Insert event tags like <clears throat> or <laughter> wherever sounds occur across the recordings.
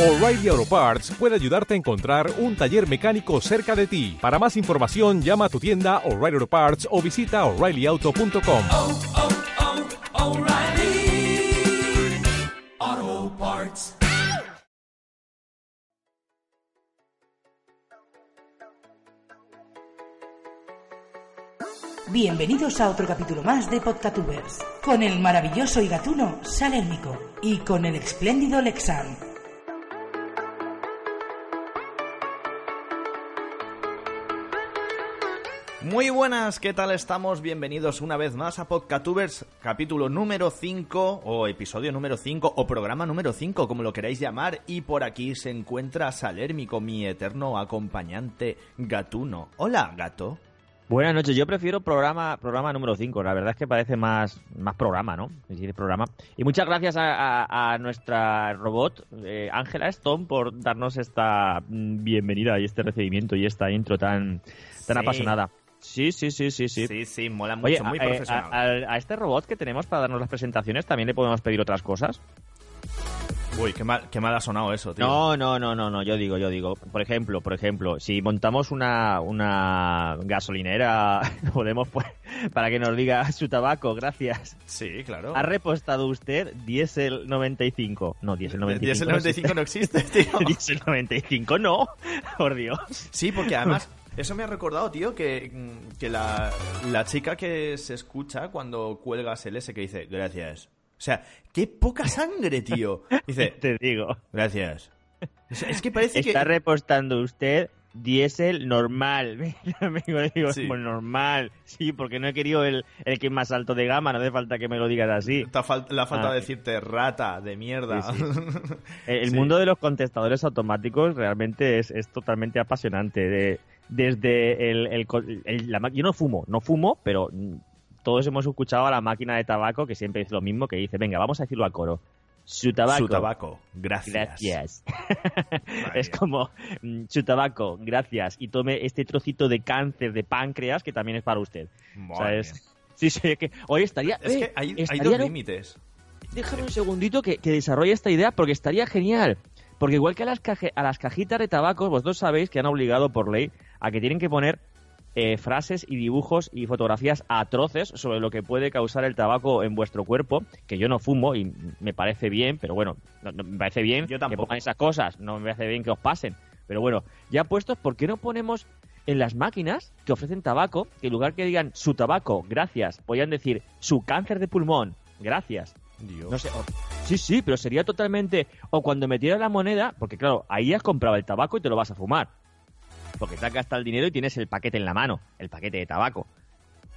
O'Reilly Auto Parts puede ayudarte a encontrar un taller mecánico cerca de ti. Para más información, llama a tu tienda O'Reilly Auto Parts o visita oreillyauto.com. oh, oh, O'Reilly Auto Parts. Bienvenidos a otro capítulo más de Podcatubers, con el maravilloso y gatuno Salérmico y con el espléndido Lexan. Muy buenas, ¿qué tal estamos? Bienvenidos una vez más a Podcatubers, capítulo número 5, o episodio número 5, o programa número 5, como lo queráis llamar, y por aquí se encuentra Salérmico, mi eterno acompañante gatuno. Hola, gato. Buenas noches, yo prefiero programa programa número 5, la verdad es que parece más, más programa, ¿no? Es decir, programa. Y muchas gracias a, a- a nuestra robot, eh, Ángela Stone, por darnos esta mm, bienvenida y este recibimiento y esta intro tan, tan Sí. apasionada. Sí, sí, sí, sí, sí. Sí, sí, mola mucho, Oye, muy a, eh, profesional. a- a- a este robot que tenemos para darnos las presentaciones también le podemos pedir otras cosas. Uy, qué mal, qué mal ha sonado eso, tío. No, no, no, no, no, yo digo, yo digo, por ejemplo, por ejemplo, si montamos una, una gasolinera, <laughs> podemos, pues, para que nos diga su tabaco, gracias. Sí, claro. ¿Ha repostado usted Diesel 95? No, Diesel 95. Diesel 95 no existe, tío. <laughs> Diesel 95 no, por Dios. Sí, porque además eso me ha recordado, tío, que, mm, que la, la chica que se escucha cuando cuelgas el S que dice gracias. O sea, qué poca sangre, tío. <laughs> Dice Te digo, gracias. Es, es que parece está que... repostando usted Diesel normal. <laughs> Digo, Sí. pues normal. Sí, porque no he querido el, el que es más alto de gama, no hace falta que me lo digas así. la falta Ah. decirte rata de mierda. Sí, <laughs> El, mundo de los contestadores automáticos realmente es, es totalmente apasionante. De, desde el, el el- la yo no fumo, no fumo, pero mm, todos hemos escuchado a la máquina de tabaco que siempre dice lo mismo, que dice, venga, vamos a decirlo a coro. Su tabaco. Su tabaco. Gracias. Gracias. es como, mm, su tabaco, gracias. Y tome este trocito de cáncer de páncreas que también es para usted. O sea, Madre es- mía. Sí, sí, que hoy estaría... Es eh, que hay, hay dos no- límites. déjame un segundito que, que desarrolle esta idea porque estaría genial. Porque igual que a las, caje- a las cajitas de tabaco, vosotros sabéis que han obligado por ley a que tienen que poner eh, frases y dibujos y fotografías atroces sobre lo que puede causar el tabaco en vuestro cuerpo, que yo no fumo y me parece bien, pero bueno, no- no- me parece bien Yo que pongan esas cosas, no me parece bien que os pasen. Pero bueno, ya puestos, ¿por qué no ponemos en las máquinas que ofrecen tabaco, que en lugar que digan su tabaco, gracias, podrían decir su cáncer de pulmón, gracias? Dios. No sé. o- sí, sí, pero sería totalmente. O cuando metieras la moneda, porque claro, ahí has comprado el tabaco y te lo vas a fumar. Porque te has gastado el dinero y tienes el paquete en la mano, el paquete de tabaco.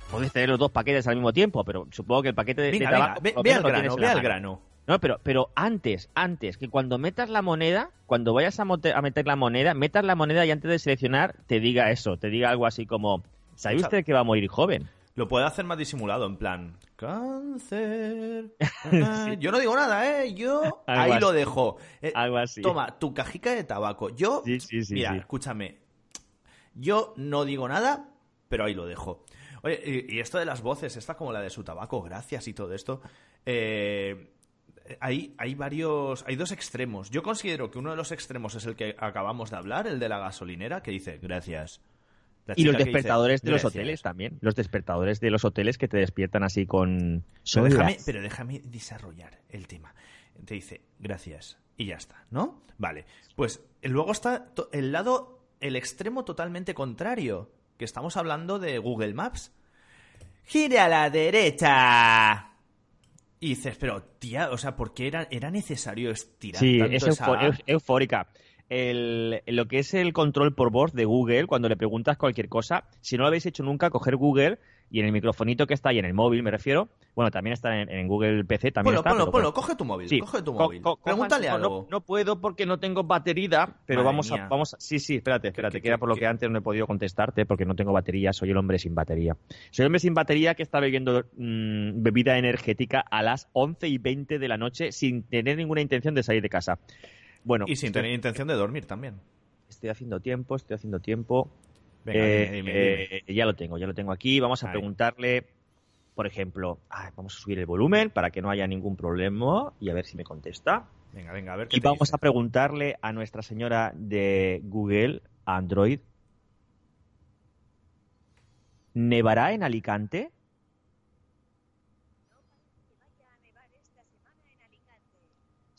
Puedes tener los dos paquetes al mismo tiempo, pero supongo que el paquete de, de Venga, venga, tabaco. ve, al grano, ve al grano. No, pero, pero antes, antes, que cuando metas la moneda, cuando vayas a, meter la moneda, metas la moneda y antes de seleccionar te diga eso, te diga algo así como, ¿sabe usted que va a morir joven? Lo puede hacer más disimulado, en plan. Cáncer. <laughs> Yo no digo nada, ¿eh? Yo Algo ahí así. lo dejo. Eh, Algo así. Toma, tu cajica de tabaco. Yo. Sí, sí, sí, mira, escúchame. Yo no digo nada, pero ahí lo dejo. Oye, y, esto de las voces, esta como la de su tabaco, gracias y todo esto. eh, hay, hay varios. Hay dos extremos. Yo considero que uno de los extremos es el que acabamos de hablar, el de la gasolinera, que dice gracias. Y los dice, despertadores de los hoteles también. Los despertadores de los hoteles que te despiertan así con... Pero déjame, pero déjame desarrollar el tema. Te dice, gracias. Y ya está, ¿no? Vale. Pues luego está el lado, el extremo totalmente contrario. Que estamos hablando de Google Maps. Gire a la derecha. Y dices, pero tía, o sea, ¿por qué era, era necesario estirar Sí, tanto es esa euf- eufórica. El- lo que es el control por voz de Google, cuando le preguntas cualquier cosa, si no lo habéis hecho nunca, coger Google y en el microfonito que está ahí en el móvil, me refiero, bueno, también está en, en Google PC, también Ponlo, está. ponlo, pero ponlo, bueno. coge tu móvil, Sí, coge tu móvil. co- Pregúntale no, algo. No, puedo porque no tengo batería, pero Madre vamos mía. a, vamos a- Sí, sí, espérate, espérate, qué- que era por lo que antes no he podido contestarte porque no tengo batería, soy el hombre sin batería. Soy el hombre sin batería que está bebiendo mm, bebida energética a las 11 y 20 de la noche sin tener ninguna intención de salir de casa. Bueno, Y sin estoy- tener intención de dormir también. Estoy haciendo tiempo, estoy haciendo tiempo. Venga, Eh, dime, eh, ya lo tengo, ya lo tengo aquí. Vamos a preguntarle, por ejemplo, ah, vamos a subir el volumen para que no haya ningún problema y a ver si me contesta. Venga, venga, a ver qué Y te vamos dice. a preguntarle a nuestra señora de Google Android. ¿Nevará en Alicante?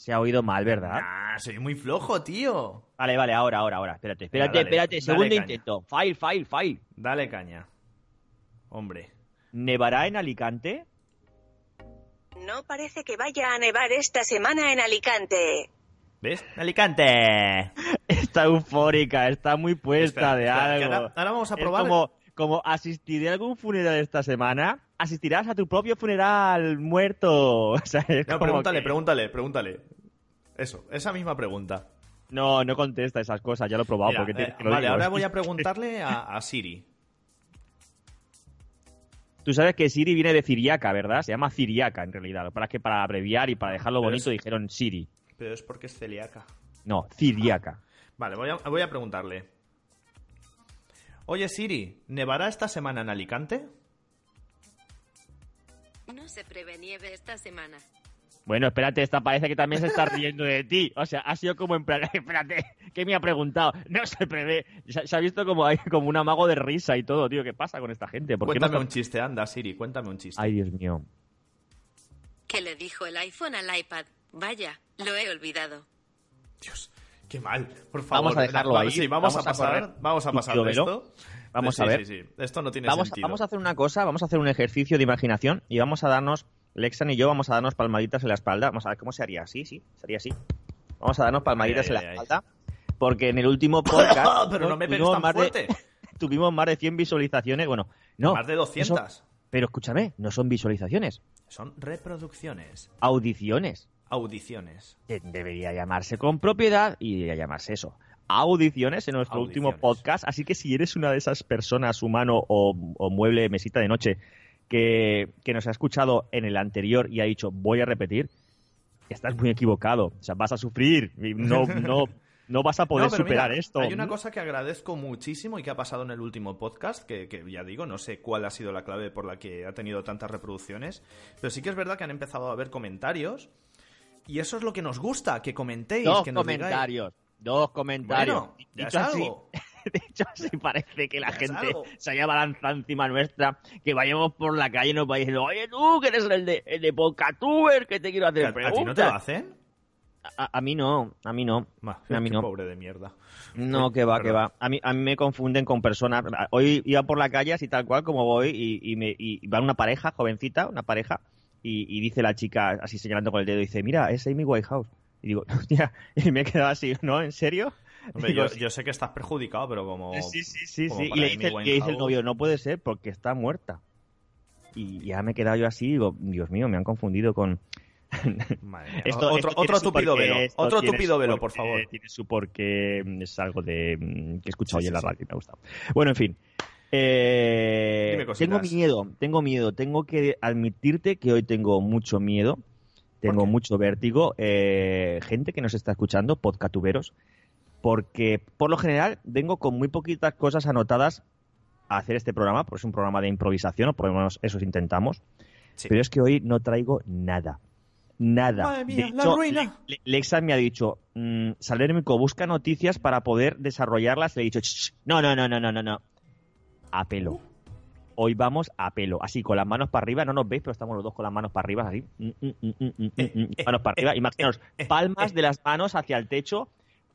Se ha oído mal, ¿verdad? Nah, soy muy flojo, tío. Vale, vale, ahora, ahora, ahora. Espérate, espérate, dale, espérate. dale Segundo intento. File, file, file. Dale caña. Hombre. ¿Nevará en Alicante? No parece que vaya a nevar esta semana en Alicante. ¿Ves? Alicante. <laughs> Está eufórica, está muy puesta Espera, de espera, algo. ahora, ahora vamos a Es probar. como, como asistiré a algún funeral esta semana, asistirás a tu propio funeral muerto. <laughs> O sea, es No, pregúntale, que- pregúntale, pregúntale. Eso, esa misma pregunta. No, no contesta esas cosas, ya lo he probado. Mira, porque eh, lo vale, digo. ahora voy a <laughs> preguntarle a, a Siri. Tú sabes que Siri viene de Ciriaca, ¿verdad? Se llama Ciriaca en realidad. Para que para abreviar y para dejarlo Pero bonito es- dijeron Siri. Pero es porque es celíaca. No, Ciriaca. Vale, voy a, voy a preguntarle. Oye Siri, ¿nevará esta semana en Alicante? No se prevé nieve esta semana. Bueno, espérate, esta parece que también se está riendo de ti. O sea, ha sido como en plan, <laughs> espérate, ¿qué me ha preguntado? No se prevé. Se, se ha visto como hay como un amago de risa y todo, tío. ¿Qué pasa con esta gente? ¿Por qué Cuéntame no- un chiste, anda Siri, cuéntame un chiste. Ay, Dios mío. ¿Qué le dijo el iPhone al iPad? Vaya, lo he olvidado. Dios, qué mal. Por favor, Vamos a dejarlo ahí, Sí, vamos, vamos a a pasar, correr. vamos a pasar de esto. Vamos Sí, a ver. Sí, sí, Esto no tiene Vamos, sentido. vamos a hacer una cosa, vamos a hacer un ejercicio de imaginación y vamos a darnos, Lexan y yo vamos a darnos palmaditas en la espalda. Vamos a ver cómo se haría así, sí, sería así. Vamos a darnos palmaditas Ay, ay, en la ay, espalda. Porque en el último podcast <laughs> Pero no me pegues tan más de- fuerte. <laughs> tuvimos más de 100 visualizaciones. Bueno, no. Más de no son- 200. pero escúchame, no son visualizaciones, Son reproducciones, audiciones. audiciones. De- Debería llamarse con propiedad y debería llamarse eso. Audiciones en nuestro último podcast. Así que si eres una de esas personas, humano o, o mueble, mesita de noche, que, que nos ha escuchado en el anterior y ha dicho voy a repetir, estás muy equivocado. O sea, vas a sufrir. y No, no, no vas a poder No, superar mira, esto. Hay una cosa que agradezco muchísimo y que ha pasado en el último podcast, que, que ya digo, no sé cuál ha sido la clave por la que ha tenido tantas reproducciones, pero sí que es verdad que han empezado a haber comentarios y eso es lo que nos gusta, que comentéis, Dos que nos digáis. Dos comentarios. Bueno, ya Dicho así. De hecho, sí parece que la Ya gente se haya balanzado encima nuestra, que vayamos por la calle y nos vaya diciendo, oye tú, que eres el de, el de Podcatuber, que te quiero ¿A, hacer a ti no te preguntas. lo hacen? A, a mí no, a mí no. A mí no. pobre de mierda. No, que va, que va. A mí, a mí me confunden con personas. Hoy iba por la calle así tal cual como voy y, y, me, y va una pareja, jovencita, una pareja, y, y dice la chica, así señalando con el dedo, dice, mira, es Amy Whitehouse. Y digo, <laughs> hostia, y me he quedado así, ¿no? ¿En serio? Hombre, Digo, yo, yo sé que estás perjudicado, pero como... Sí, sí, sí, sí. Y le dice, le dice el novio, no puede ser porque está muerta. Y ya me he quedado yo así, digo, Dios mío, me han confundido con... <laughs> Madre. Esto- otro esto otro tupido velo. esto Otro tupido velo, por favor. Tiene su porqué, mm, es algo de mm, que he escuchado Sí, hoy en la radio y me ha gustado. Bueno, en fin. Eh, tengo miedo, tengo miedo. Tengo que admitirte que hoy tengo mucho miedo. Tengo mucho vértigo. Eh, gente que nos está escuchando, podcatuberos, porque por lo general vengo con muy poquitas cosas anotadas a hacer este programa, porque es un programa de improvisación, o por lo menos eso intentamos. Sí. Pero es que hoy no traigo nada. Nada. Madre mía, de la ruina. Le- Le- Lexa me ha dicho, mm, Salérmico, busca noticias para poder desarrollarlas. Le he dicho, "Ch, ch, no, no, no, no, no, no, no. A pelo. Hoy vamos a pelo, así con las manos para arriba, no nos veis, pero estamos los dos con las manos para arriba, así, mm, mm, mm, mm, mm, Eh, mm, manos para arriba, imaginaos, palmas de las manos hacia el techo,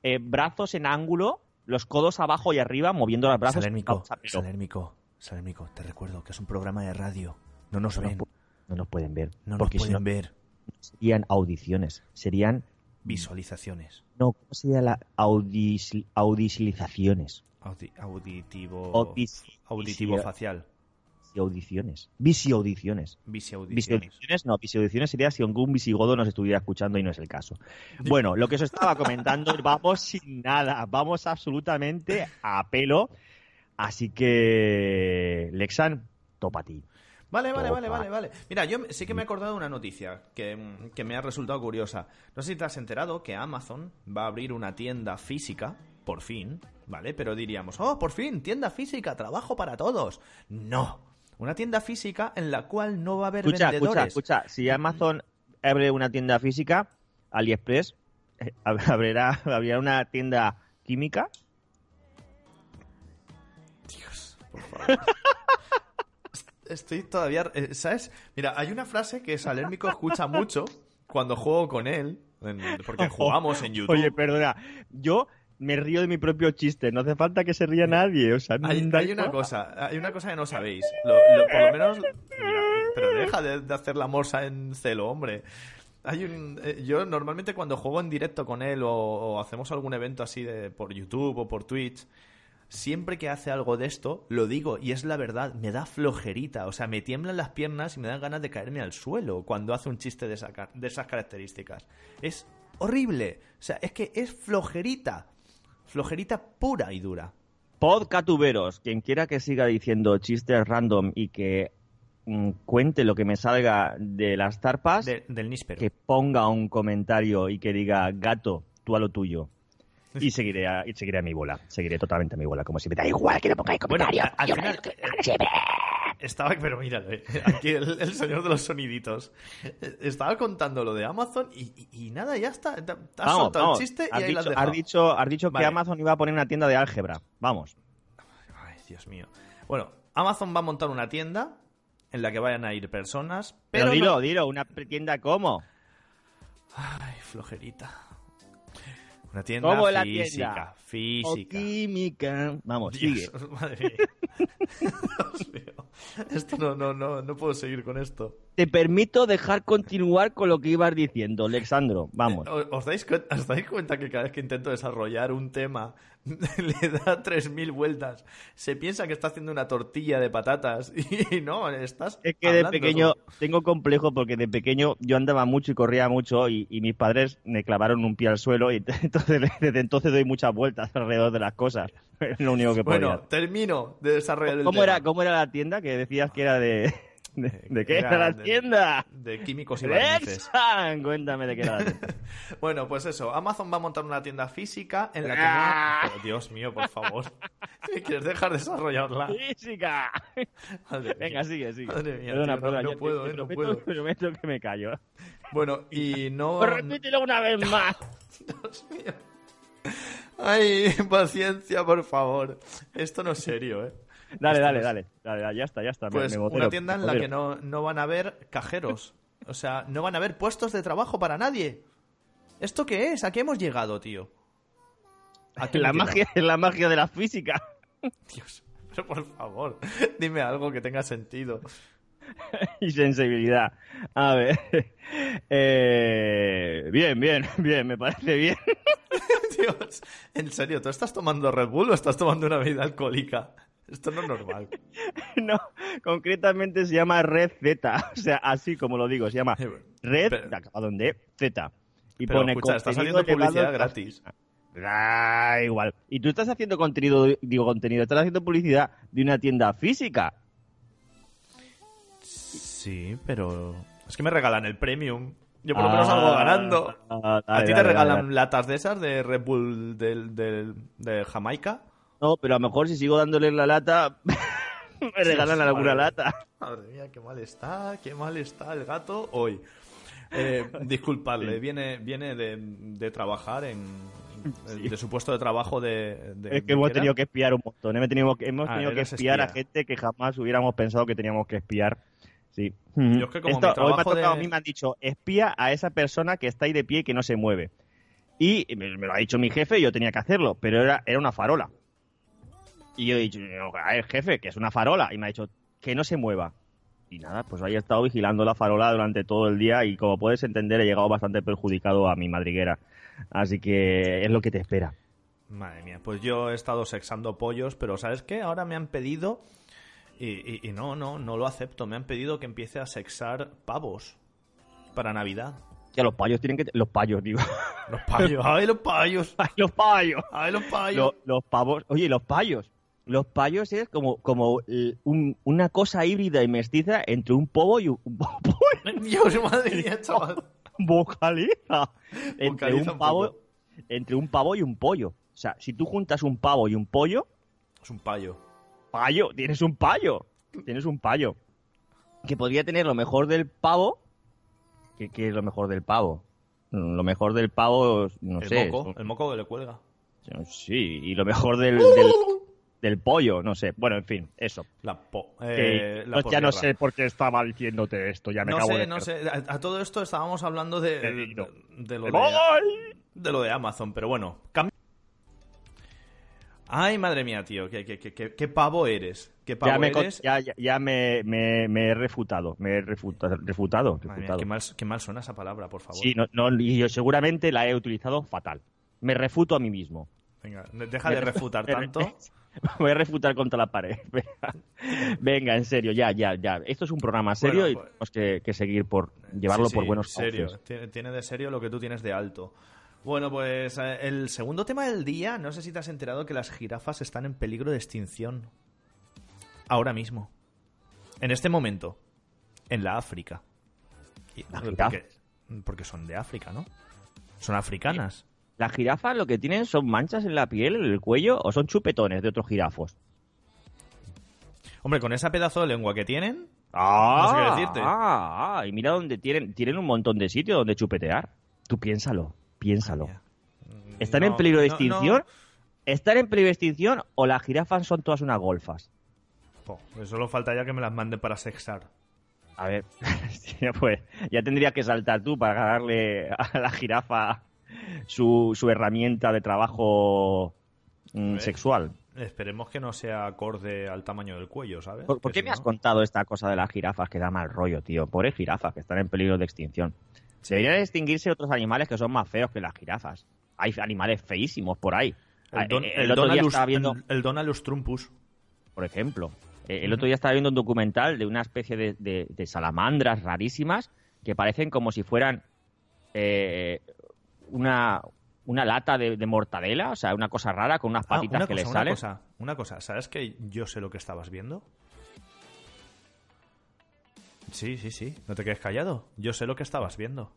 eh, brazos en ángulo, los codos abajo y arriba, moviendo los brazos. Salérmico. Salérmico, Salérmico, te recuerdo que es un programa de radio. No nos No nos, ven, no nos pueden ver, no nos porque si no pueden ver. serían audiciones, serían, Visualizaciones. no, ¿cómo sería la audis, audisilizaciones? Audi- auditivo. Auditivo facial. Visiaudiciones. Visiaudiciones. Visiaudiciones. No, visiaudiciones sería si algún visigodo nos estuviera escuchando y no es el caso. Bueno, lo que os estaba comentando, <laughs> vamos sin nada, vamos absolutamente a pelo. Así que, Lexan, topa a ti. Vale, vale, vale, vale, vale. Mira, yo sí que me he acordado de una noticia que, mm, que me ha resultado curiosa. No sé si te has enterado que Amazon va a abrir una tienda física, por fin, ¿vale? Pero diríamos, oh, por fin, tienda física, trabajo para todos. No. Una tienda física en la cual no va a haber Escucha, escucha, vendedores. escucha. Si Amazon abre una tienda física, AliExpress eh, ¿Habrá, <laughs> ¿Habría una tienda química? Por favor. <laughs> Estoy todavía. eh, ¿Sabes? Mira, hay una frase que Salérmico escucha mucho cuando juego con él. porque <laughs> jugamos en YouTube. Oye, perdona, yo me río de mi propio chiste, no hace falta que se ría nadie, o sea, Hay, hay una cosa, hay una cosa que no sabéis. Lo, lo- por lo menos. mira, pero deja de, de hacer la morsa en celo, hombre. Hay un, eh, yo normalmente cuando juego en directo con él o, o hacemos algún evento así de, por YouTube o por Twitch, siempre que hace algo de esto, lo digo y es la verdad, me da flojerita. O sea, me tiemblan las piernas y me dan ganas de caerme al suelo cuando hace un chiste de, esa de esas características. Es horrible. O sea, es que es flojerita. Flojerita pura y dura. Podcatuberos, quien quiera que siga diciendo chistes random y que mm, cuente lo que me salga de las tarpas, De- del níspero. que ponga un comentario y que diga, gato, tú a lo tuyo. Y <laughs> seguiré a, y seguiré a mi bola, seguiré totalmente a mi bola, como si me da igual que no pongáis Bueno, comentarios. a- al yo final, Estaba, pero míralo, eh, aquí el, el señor de los soniditos. Estaba contando lo de Amazon y, y- y nada, ya está. Te- Has Vamos, soltado vamos. el chiste y has, ahí lo has dicho, has dicho, has dicho Vale. que Amazon iba a poner una tienda de álgebra. Vamos. Ay, Dios mío. Bueno, Amazon va a montar una tienda en la que vayan a ir personas, Pero, pero. dilo, no- dilo, una tienda como. Ay, flojerita. Una tienda ¿Cómo la física. tienda? O Física. química. Vamos, sigue. Dios, madre mía. <laughs> <laughs> Esto no, no, no, no puedo seguir con esto. Te permito dejar continuar con lo que ibas diciendo, Alexandro. Vamos. ¿Os, os dais cuenta, os dais cuenta que cada vez que intento desarrollar un tema <laughs> le da 3.000 vueltas? Se piensa que está haciendo una tortilla de patatas <laughs> y no, estás Es que de pequeño tengo complejo porque de pequeño yo andaba mucho y corría mucho y, y mis padres me clavaron un pie al suelo y <laughs> entonces desde entonces doy muchas vueltas alrededor de las cosas. Es lo único que podía. Bueno, termino de desarrollar el ¿Cómo tema. era, ¿Cómo era la tienda que decías que era de... ¿De, de qué Era era la de- tienda? De químicos y barnices. Cuéntame de qué era la tienda. <laughs> Bueno, pues eso, Amazon va a montar una tienda física en la que Ah. no... Pero, Dios mío, por favor. <laughs> ¿Me quieres dejar desarrollarla? ¡Física! <laughs> Madre Venga, mía. sigue, sigue. Madre mía, Perdona, tío, no- perdona, puedo, te eh, no prometo- puedo. prometo que me callo. Bueno, y no... Pues repítelo una vez más. Dios mío. Ay, paciencia, por favor. Esto no es serio, ¿eh? Dale, dale, dale, dale, ya está, ya está. me- Pues me modero, una tienda en me la que no, no van a haber cajeros. O sea, no van a haber puestos de trabajo para nadie. ¿Esto qué es? ¿A qué hemos llegado, tío? ¿A <laughs> La magia, la magia de la física. <laughs> Dios, pero por favor, dime algo que tenga sentido. <laughs> y sensibilidad. A ver. Eh, bien, bien, bien, me parece bien. Dios, en serio, ¿tú estás tomando Red Bull o estás tomando una bebida alcohólica? Esto no es normal. <laughs> No, concretamente se llama Red Z. <laughs> O sea, así como lo digo, se llama Red, Pero- acabado en D, Z. Y Pero, pone escucha, está saliendo publicidad gratis. Da igual. Y tú estás haciendo contenido, digo contenido, estás haciendo publicidad de una tienda física. Sí, pero... Es que me regalan el premium. Yo por lo menos salgo ganando. Ah, ¿A ti te regalan latas de esas de Red Bull del- de Jamaica? No, pero a lo mejor si sigo dándole la lata, <laughs> me regalan Dios, alguna madre. lata. Madre mía, qué mal está, qué mal está el gato hoy. Eh, <laughs> disculpadle, viene, viene de, de trabajar en... de su puesto de trabajo de... de- Es que ¿de hemos tenido que espiar un montón. Hemos tenido, hemos Ah, tenido que espiar a espía. gente que jamás hubiéramos pensado que teníamos que espiar. Sí. Yo es que como mi Esto, hoy me ha tocado de- a mí, me han dicho, espía a esa persona que está ahí de pie y que no se mueve. Y me, me lo ha dicho mi jefe y yo tenía que hacerlo, pero era, era una farola. Y yo he dicho, a ver, jefe, que es una farola. Y me ha dicho, que no se mueva. Y nada, pues ahí he estado vigilando la farola durante todo el día y como puedes entender he llegado bastante perjudicado a mi madriguera. Así que es lo que te espera. Madre mía, pues yo he estado sexando pollos, pero ¿sabes qué? Ahora me han pedido, y, y- y no, no, no lo acepto, me han pedido que empiece a sexar pavos para Navidad. Que los payos tienen que... Los payos, digo. Los payos, ¡ay, los payos! ¡Ay, <laughs> los payos! ¡Ay, los payos! Lo- los pavos... Oye, los payos. Los payos es como, como eh, un- una cosa híbrida y mestiza entre un povo y un... <laughs> Dios, madre mía, chaval. vocaliza. Entre un pavo... Entre un pavo y un pollo. O sea, si tú juntas un pavo y un pollo, Es un payo. payo, tienes un payo. Tienes un payo. Que podría tener lo mejor del pavo. ¿Qué, qué es lo mejor del pavo? Lo mejor del pavo, no el sé. moco, el moco que le cuelga. Sí, y lo mejor del, <laughs> del, del pollo, no sé. Bueno, en fin, eso. La po, eh, la pues ya no sé por qué estaba diciéndote esto, ya me No acabo sé, de... no sé. A, a todo esto estábamos hablando de, De vino. de lo ¡Me de, de lo de Amazon, pero bueno. Ay, madre mía, tío, qué, qué- qué- qué- qué pavo eres. Qué pavo Ya, me, eres. ya, ya, ya me, me, me he refutado, me he refuta- refutado. Madre mía, refutado. qué, mal, qué mal suena esa palabra, por favor. Sí, no, yo seguramente la he utilizado fatal. Me refuto a mí mismo. Venga, deja de refutar tanto. <laughs> Voy a refutar contra la pared. <laughs> Venga. En serio, ya, ya, ya. Esto es un programa serio Bueno, y pues- tenemos que, que seguir por llevarlo Sí, por buenos serio. Tiene, de serio lo que tú tienes de alto. Bueno, pues eh, el segundo tema del día, no sé si te has enterado que las jirafas están en peligro de extinción. Ahora mismo. En este momento. En la África. ¿Las porque, porque son de África, ¿no? Son africanas. ¿Las jirafas lo que tienen son manchas en la piel, en el cuello o son chupetones de otros jirafos? Hombre, con esa pedazo de lengua que tienen, Ah, No sé qué decirte. ah, ah, y mira dónde tienen, tienen un montón de sitios donde chupetear. Tú piénsalo, piénsalo. Mía. ¿Están No, en peligro de no, extinción? ¿Están en peligro de extinción o las jirafas son todas unas golfas? Po, pues solo falta ya que me las manden para sexar. A ver, <laughs> pues ya tendrías que saltar tú para darle a la jirafa su, su herramienta de trabajo mm, sexual. Esperemos que no sea acorde al tamaño del cuello, ¿sabes? ¿Por, por qué si me has contado esta cosa de las jirafas que da mal rollo, tío? Pobres jirafas que están en peligro de extinción. Deberían extinguirse otros animales que son más feos que las jirafas. Hay animales feísimos por ahí. Ah, El, don- eh, el otro día Donalus, estaba viendo, el- Donalus Trumpus. por ejemplo, eh, el otro día estaba viendo un documental de una especie de, de- de salamandras rarísimas que parecen como si fueran eh, una, una lata de, de mortadela, o sea, una cosa rara con unas Ah, patitas una que cosa, le una salen. cosa, una cosa. ¿Sabes que yo sé lo que estabas viendo? Sí, sí, sí. No te quedes callado. Yo sé lo que estabas viendo.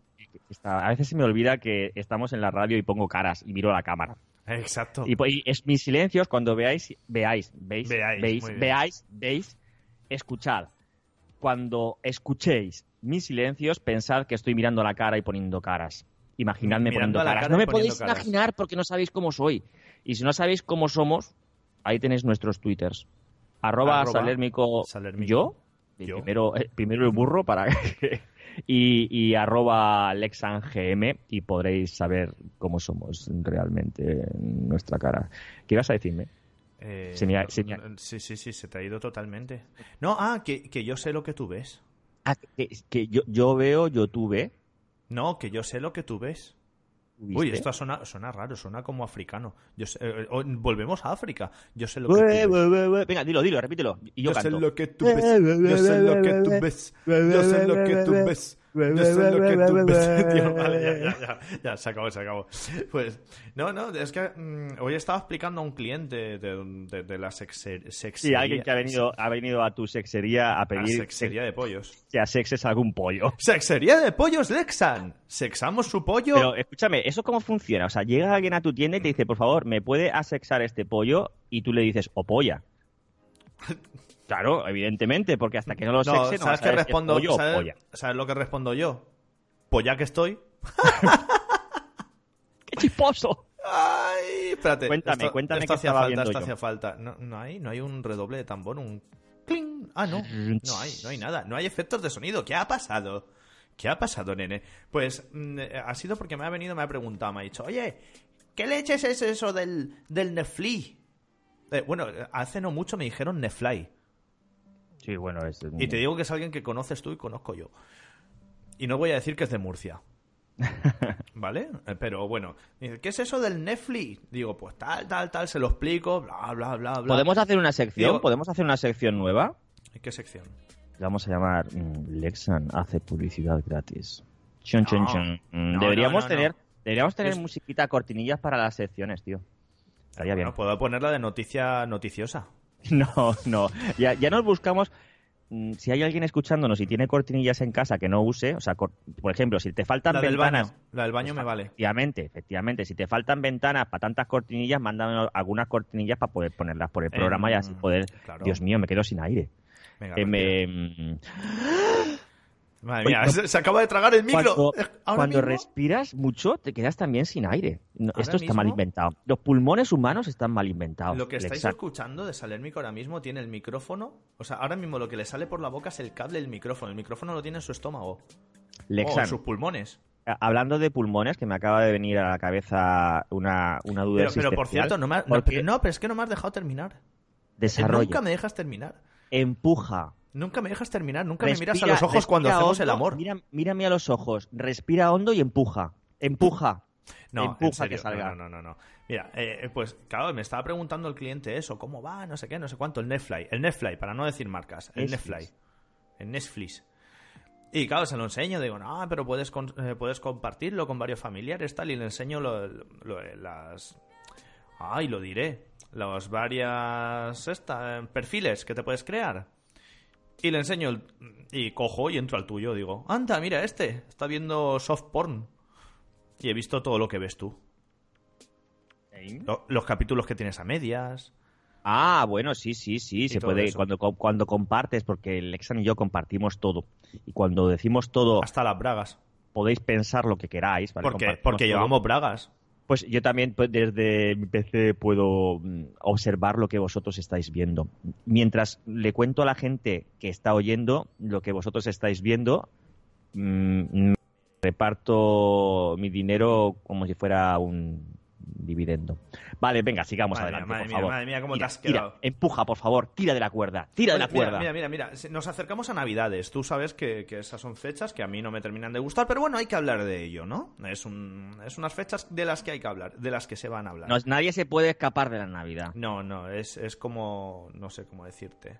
Está- a veces se me olvida que estamos en la radio y pongo caras y miro a la cámara. Exacto. Y, pues, y es mis silencios cuando veáis, veáis, veis, Veáis, veáis, veis, escuchad. Cuando escuchéis mis silencios, pensad que estoy mirando a la cara y poniendo caras. Imaginadme Mirando poniendo a la caras. cara No y me poniendo podéis caras. imaginar porque no sabéis cómo soy. Y si no sabéis cómo somos, ahí tenéis nuestros twitters. Arroba, Salermico. yo. Yo. Primero, eh, primero el burro para que- <laughs> y, y arroba lexangm y podréis saber cómo somos realmente en nuestra cara. ¿Qué ibas a decirme? Eh, Se me ha- se me ha- Sí, sí, sí, se te ha ido totalmente. No, ah, que, que yo sé lo que tú ves. Ah, que, que yo, yo veo YouTube. No, que yo sé lo que tú ves. Uy, esto suena, suena raro, suena como africano. Yo sé- eh, oh, volvemos a África. Yo sé lo que tú ves. Venga, dilo, dilo, repítelo. Y yo, Yo sé canto. lo que tú ves. Yo sé lo que tú ves. Yo sé lo que tú ves. Yo sé lo que tú ves. <laughs> Tío, vale, ya, ya, ya, ya, se acabó, se acabó. Pues, no, no, es que mm, hoy estaba explicando a un cliente de, de, de la sexer- sexería. Sí, alguien que ha venido, ha venido a tu sexería a a pedir sexería de pollos. que a sexes algún pollo. <laughs> Sexería de pollos Lexan. Sexamos su pollo. Pero escúchame, ¿eso cómo funciona? O sea, llega alguien a tu tienda y te dice, por favor, ¿me puede asexar este pollo? Y tú le dices, o polla. <laughs> Claro, evidentemente, porque hasta que no lo no, no ¿sabes vas qué si es respondo? o ¿sabes, polla. sabes lo que respondo yo? Pues ya que estoy. <laughs> ¡Qué chisposo! Ay, espérate. Cuéntame, esto, cuéntame esto qué hacía falta, esto hacía falta. No, no hay, no hay un redoble de tambor, un cling. Ah, no. No hay, no hay nada. No hay efectos de sonido. ¿Qué ha pasado? ¿Qué ha pasado, nene? Pues mm, eh, ha sido porque me ha venido, me ha preguntado, me ha dicho, oye, ¿qué leches es eso del, del Nefly? Eh, bueno, hace no mucho me dijeron Nefly. Sí, bueno, es... Y te digo que es alguien que conoces tú y conozco yo. Y no voy a decir que es de Murcia. <laughs> ¿Vale? Eh, Pero bueno, dice, ¿qué es eso del Netflix? Digo, pues tal, tal, tal, se lo explico, bla, bla, bla, bla. ¿Podemos hacer una sección? Digo- ¿Podemos hacer una sección nueva? ¿Qué sección? La vamos a llamar mm, Lexan hace publicidad gratis. Chon, chon, No. chon. No, deberíamos no, tener, deberíamos tener Es- musiquita, cortinillas para las secciones, tío. Estaría bien. Bueno, puedo ponerla de noticia noticiosa. <laughs> No, no. Ya, ya nos buscamos. mm, Si hay alguien escuchándonos y tiene cortinillas en casa que no use, o sea, cor- por ejemplo, si te faltan La del ventanas. baño. La del baño me vale. Efectivamente, efectivamente. Si te faltan ventanas para tantas cortinillas, mándame algunas cortinillas para poder ponerlas por el programa y así Em, poder. claro. Dios mío, me quedo sin aire. Venga, Eh, me- Madre mía, <laughs> se, acaba de tragar el micro. Cuando, ahora cuando mismo. respiras mucho, te quedas también sin aire. No, esto está mal inventado. Los pulmones humanos están mal inventados. Lo que estáis escuchando de Salérmico ahora mismo tiene el micrófono. O sea, ahora mismo lo que le sale por la boca es el cable del micrófono. El micrófono lo tiene en su estómago. O Lexan, en sus pulmones. hablando de pulmones, que me acaba de venir a la cabeza una, una duda Pero, pero por cierto, no, me has- no, pero no, pero es que no me has dejado terminar. desarrolla, Nunca me dejas terminar. empuja, Nunca me dejas terminar. Nunca me miras a los ojos cuando hacemos el amor. Mira, mírame a los ojos, respira hondo y empuja. Empuja. No, empuja en serio. que salga. No, no, no, no. Mira, eh, pues claro, me estaba preguntando el cliente eso, cómo va, no sé qué, no sé cuánto, el Netfly. El Netfly, para no decir marcas. El Netflix. Netfly. El Netflix. Y claro, se lo enseño, digo, no, pero puedes, con- eh, puedes compartirlo con varios familiares, tal, y le enseño lo- lo- las... Ay, lo diré. Las varias esta, eh, perfiles que te puedes crear. Y le enseño el- y cojo y entro al tuyo, digo, anda, mira este, está viendo soft porn. Y he visto todo lo que ves tú. Lo- los capítulos que tienes a medias. Ah, bueno, sí, sí, sí, se puede eso. cuando cuando compartes porque Lexan y yo compartimos todo y cuando decimos todo Hasta las bragas. podéis pensar lo que queráis, ¿vale? porque porque todo. llevamos bragas. Pues yo también pues, desde mi PC puedo mm, observar lo que vosotros estáis viendo. Mientras le cuento a la gente que está oyendo lo que vosotros estáis viendo, mm, reparto mi dinero como si fuera un dividendo. Vale, venga, sigamos Madre adelante, madre por mía, favor. madre mía, cómo te has tira, quedado. empuja, por favor, tira de la cuerda, tira de la mira, cuerda. Mira, mira, mira, nos acercamos a Navidades. Tú sabes que, que esas son fechas que a mí no me terminan de gustar, pero bueno, hay que hablar de ello, ¿no? Es, un, es unas fechas de las que hay que hablar, de las que se van a hablar. No, nadie se puede escapar de la Navidad. No, no, es, es como. No sé cómo decirte.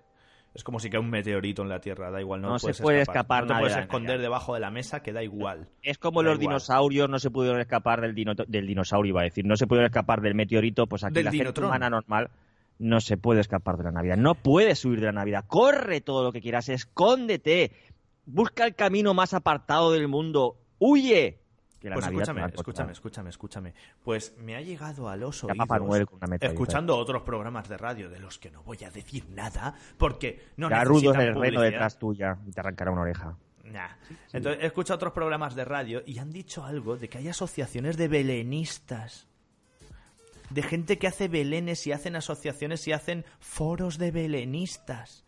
Es como si cae un meteorito en la Tierra, da igual, no, No se puede escapar No te puedes de esconder Navidad. debajo de la mesa, que da igual. Es como Da los igual. dinosaurios no se pudieron escapar del, dino- del dinosaurio, iba a decir. No se pudieron escapar del meteorito, pues aquí Del la gente Dinotrón. humana normal no se puede escapar de la Navidad. No puedes huir de la Navidad. Corre todo lo que quieras, escóndete. Busca el camino más apartado del mundo. Huye. Que la Pues Navidad escúchame, escúchame, escúchame, escúchame. Pues me ha llegado a los oídos Papá Noel con una metralleta. escuchando otros programas de radio de los que no voy a decir nada porque no Ya rudos necesitan del reno detrás tuya y te arrancará una oreja. Nah. Entonces he escuchado otros programas de radio y han dicho algo de que hay asociaciones de belenistas. De gente que hace belenes y hacen asociaciones y hacen foros de belenistas.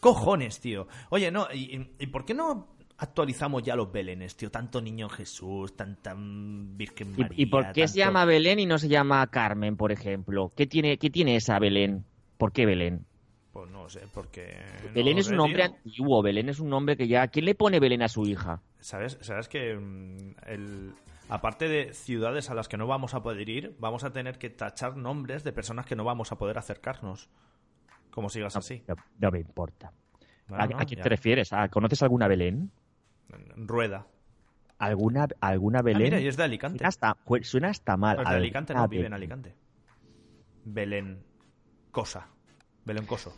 Cojones, tío. Oye, no, ¿y, y- y por qué no actualizamos ya los belenes, tío? Tanto niño Jesús, tanta Virgen ¿Y, María. y por qué se llama Belén y no se llama Carmen, por ejemplo? ¿Qué tiene, qué tiene esa Belén? ¿Por qué Belén? Pues no sé, porque... Belén es un nombre tío. antiguo. Belén es un nombre que ya. ¿Quién le pone Belén a su hija? ¿Sabes, sabes que mm, el, aparte de ciudades a las que no vamos a poder ir, vamos a tener que tachar nombres de personas que no vamos a poder acercarnos? Como sigas así. No, no me importa. Bueno, ¿A, a quién ya. te refieres? ¿A- ¿Conoces alguna Belén? Rueda. ¿Alguna, alguna Ah, Belén? mira, y es de Alicante. Suena hasta, jue- suena hasta mal. Es de Alicante, no, vive en Belén. Alicante. Belén Cosa. Belén Coso.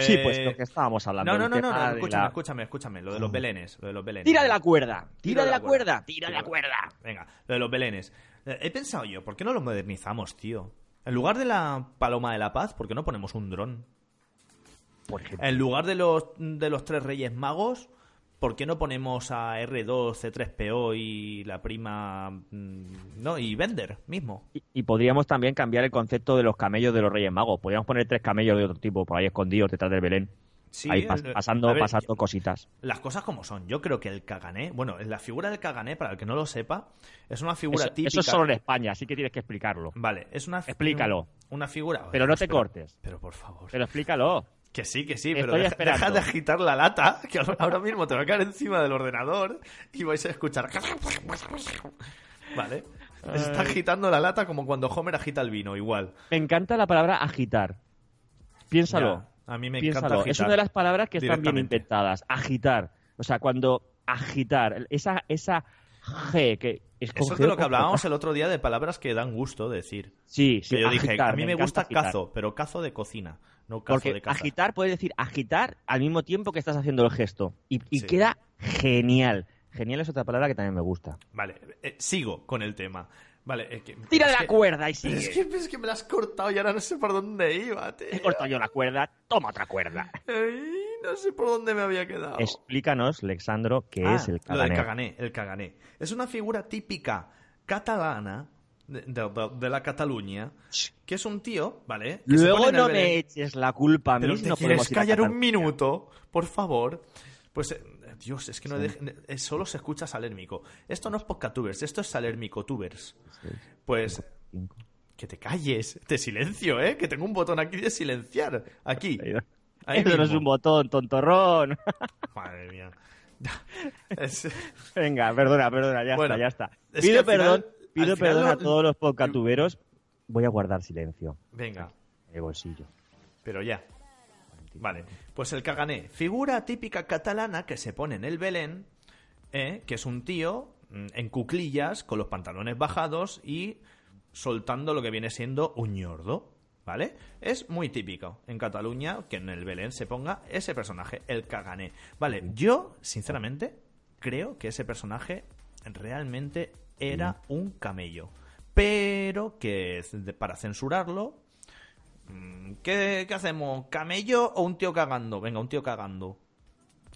Sí, Eh, pues lo que estábamos hablando. No, no, no, no, no, escúchame, la- escúchame, escúchame. Lo de los belenes, lo de los belenes. Tira de la cuerda, tira de la cuerda, tira de la cuerda. Venga, lo de los belenes. Eh, He pensado yo, ¿por qué no lo modernizamos, tío? En lugar de la paloma de la paz, ¿por qué no ponemos un dron? Por ejemplo. En lugar de los, de los tres reyes magos, ¿por qué no ponemos a R2, C3PO y la prima... mm, No, y Bender mismo? Y, y podríamos también cambiar el concepto de los camellos de los Reyes Magos. Podríamos poner tres camellos de otro tipo por ahí escondidos detrás del Belén. Sí, ahí pas- pasando, ver, pasando cositas. Las cosas como son. Yo creo que el cagané, bueno, la figura del cagané, para el que no lo sepa, es una figura Eso, típica. eso es solo en España, así que tienes que explicarlo. Vale, es una Explícalo. Una figura. Pero no te cortes. Pero por favor. Pero explícalo. Que sí, que sí, Estoy pero deja, de agitar la lata, <laughs> que ahora- mismo te va a caer encima del ordenador y vais a escuchar. Vale. Se está agitando la lata como cuando Homer agita el vino, igual. Me encanta la palabra agitar. Piénsalo. Ya, a mí me Piénsalo. encanta agitar. Es una de las palabras que están bien inventadas. Agitar. O sea, cuando agitar, esa, esa G que es con Eso es de lo que hablábamos J. el otro día de palabras que dan gusto decir. Sí, sí. Que yo dije, a mí me, gusta agitar. cazo, pero cazo de cocina, no cazo Porque de caza. agitar puede decir agitar al mismo tiempo que estás haciendo el gesto. Y, y Sí. queda genial. Genial es otra palabra que también me gusta. Vale, eh, sigo con el tema. Vale, eh, que- Tira de es la que- cuerda y sigue. Es que, es que me la has cortado y ahora no sé por dónde iba, tío. He cortado yo la cuerda, toma otra cuerda. No sé por dónde me había quedado. Explícanos, Alexandro, qué Ah, es el Lo del cagané. cagané, el cagané. Es una figura típica catalana de, de- de- de la Cataluña, que es un tío, ¿vale? Que Luego no me eches la culpa a mí. Pero te no quieres callar un minuto, por favor. Pues, eh, Dios, es que no dejen- eh, solo se escucha Salérmico. Esto no es Podcatubers, esto es Salérmico Tubers. Pues, que te calles, te silencio, ¿eh? Que tengo un botón aquí de silenciar. Aquí. Ahí Eso no es un botón, tontorrón. <laughs> Madre mía. <laughs> Es- Venga, perdona, perdona, ya Bueno, está, ya está. es que Pido final- perdón, pido perdón a todos los podcatuberos. Voy a guardar silencio Venga, en el bolsillo. pero ya. Vale, pues el cagané, figura típica catalana que se pone en el Belén, ¿eh? que es un tío mm, en cuclillas, con los pantalones bajados y soltando lo que viene siendo un ñordo, ¿vale? Es muy típico en Cataluña que en el Belén se ponga ese personaje, el cagané. Vale, yo, sinceramente, creo que ese personaje realmente era un camello, pero que para censurarlo Mm, ¿Qué, qué hacemos? ¿Camello o un tío cagando? Venga, un tío cagando.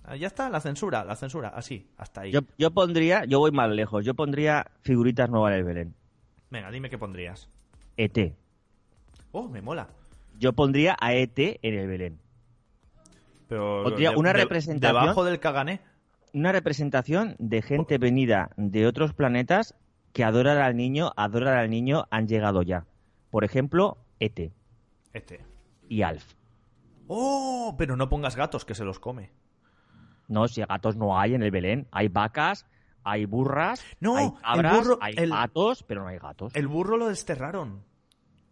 Ah, ya está, la censura, la censura, así, hasta ahí. Yo, yo pondría, yo voy más lejos, yo pondría figuritas nuevas en el Belén. Venga, dime qué pondrías. ET. Oh, me mola. Yo pondría a ET en el Belén. Pero Pondría una representación- Debajo del cagané. Una representación de gente venida de otros planetas que adoran al niño, adoran al niño, han llegado ya. Por ejemplo, ET Este. y Alf. Oh, pero no pongas gatos que se los come. No, si gatos no hay en el Belén. Hay vacas, hay burras, No, hay el cabras, burro- hay el- gatos, pero no hay gatos. El burro lo desterraron.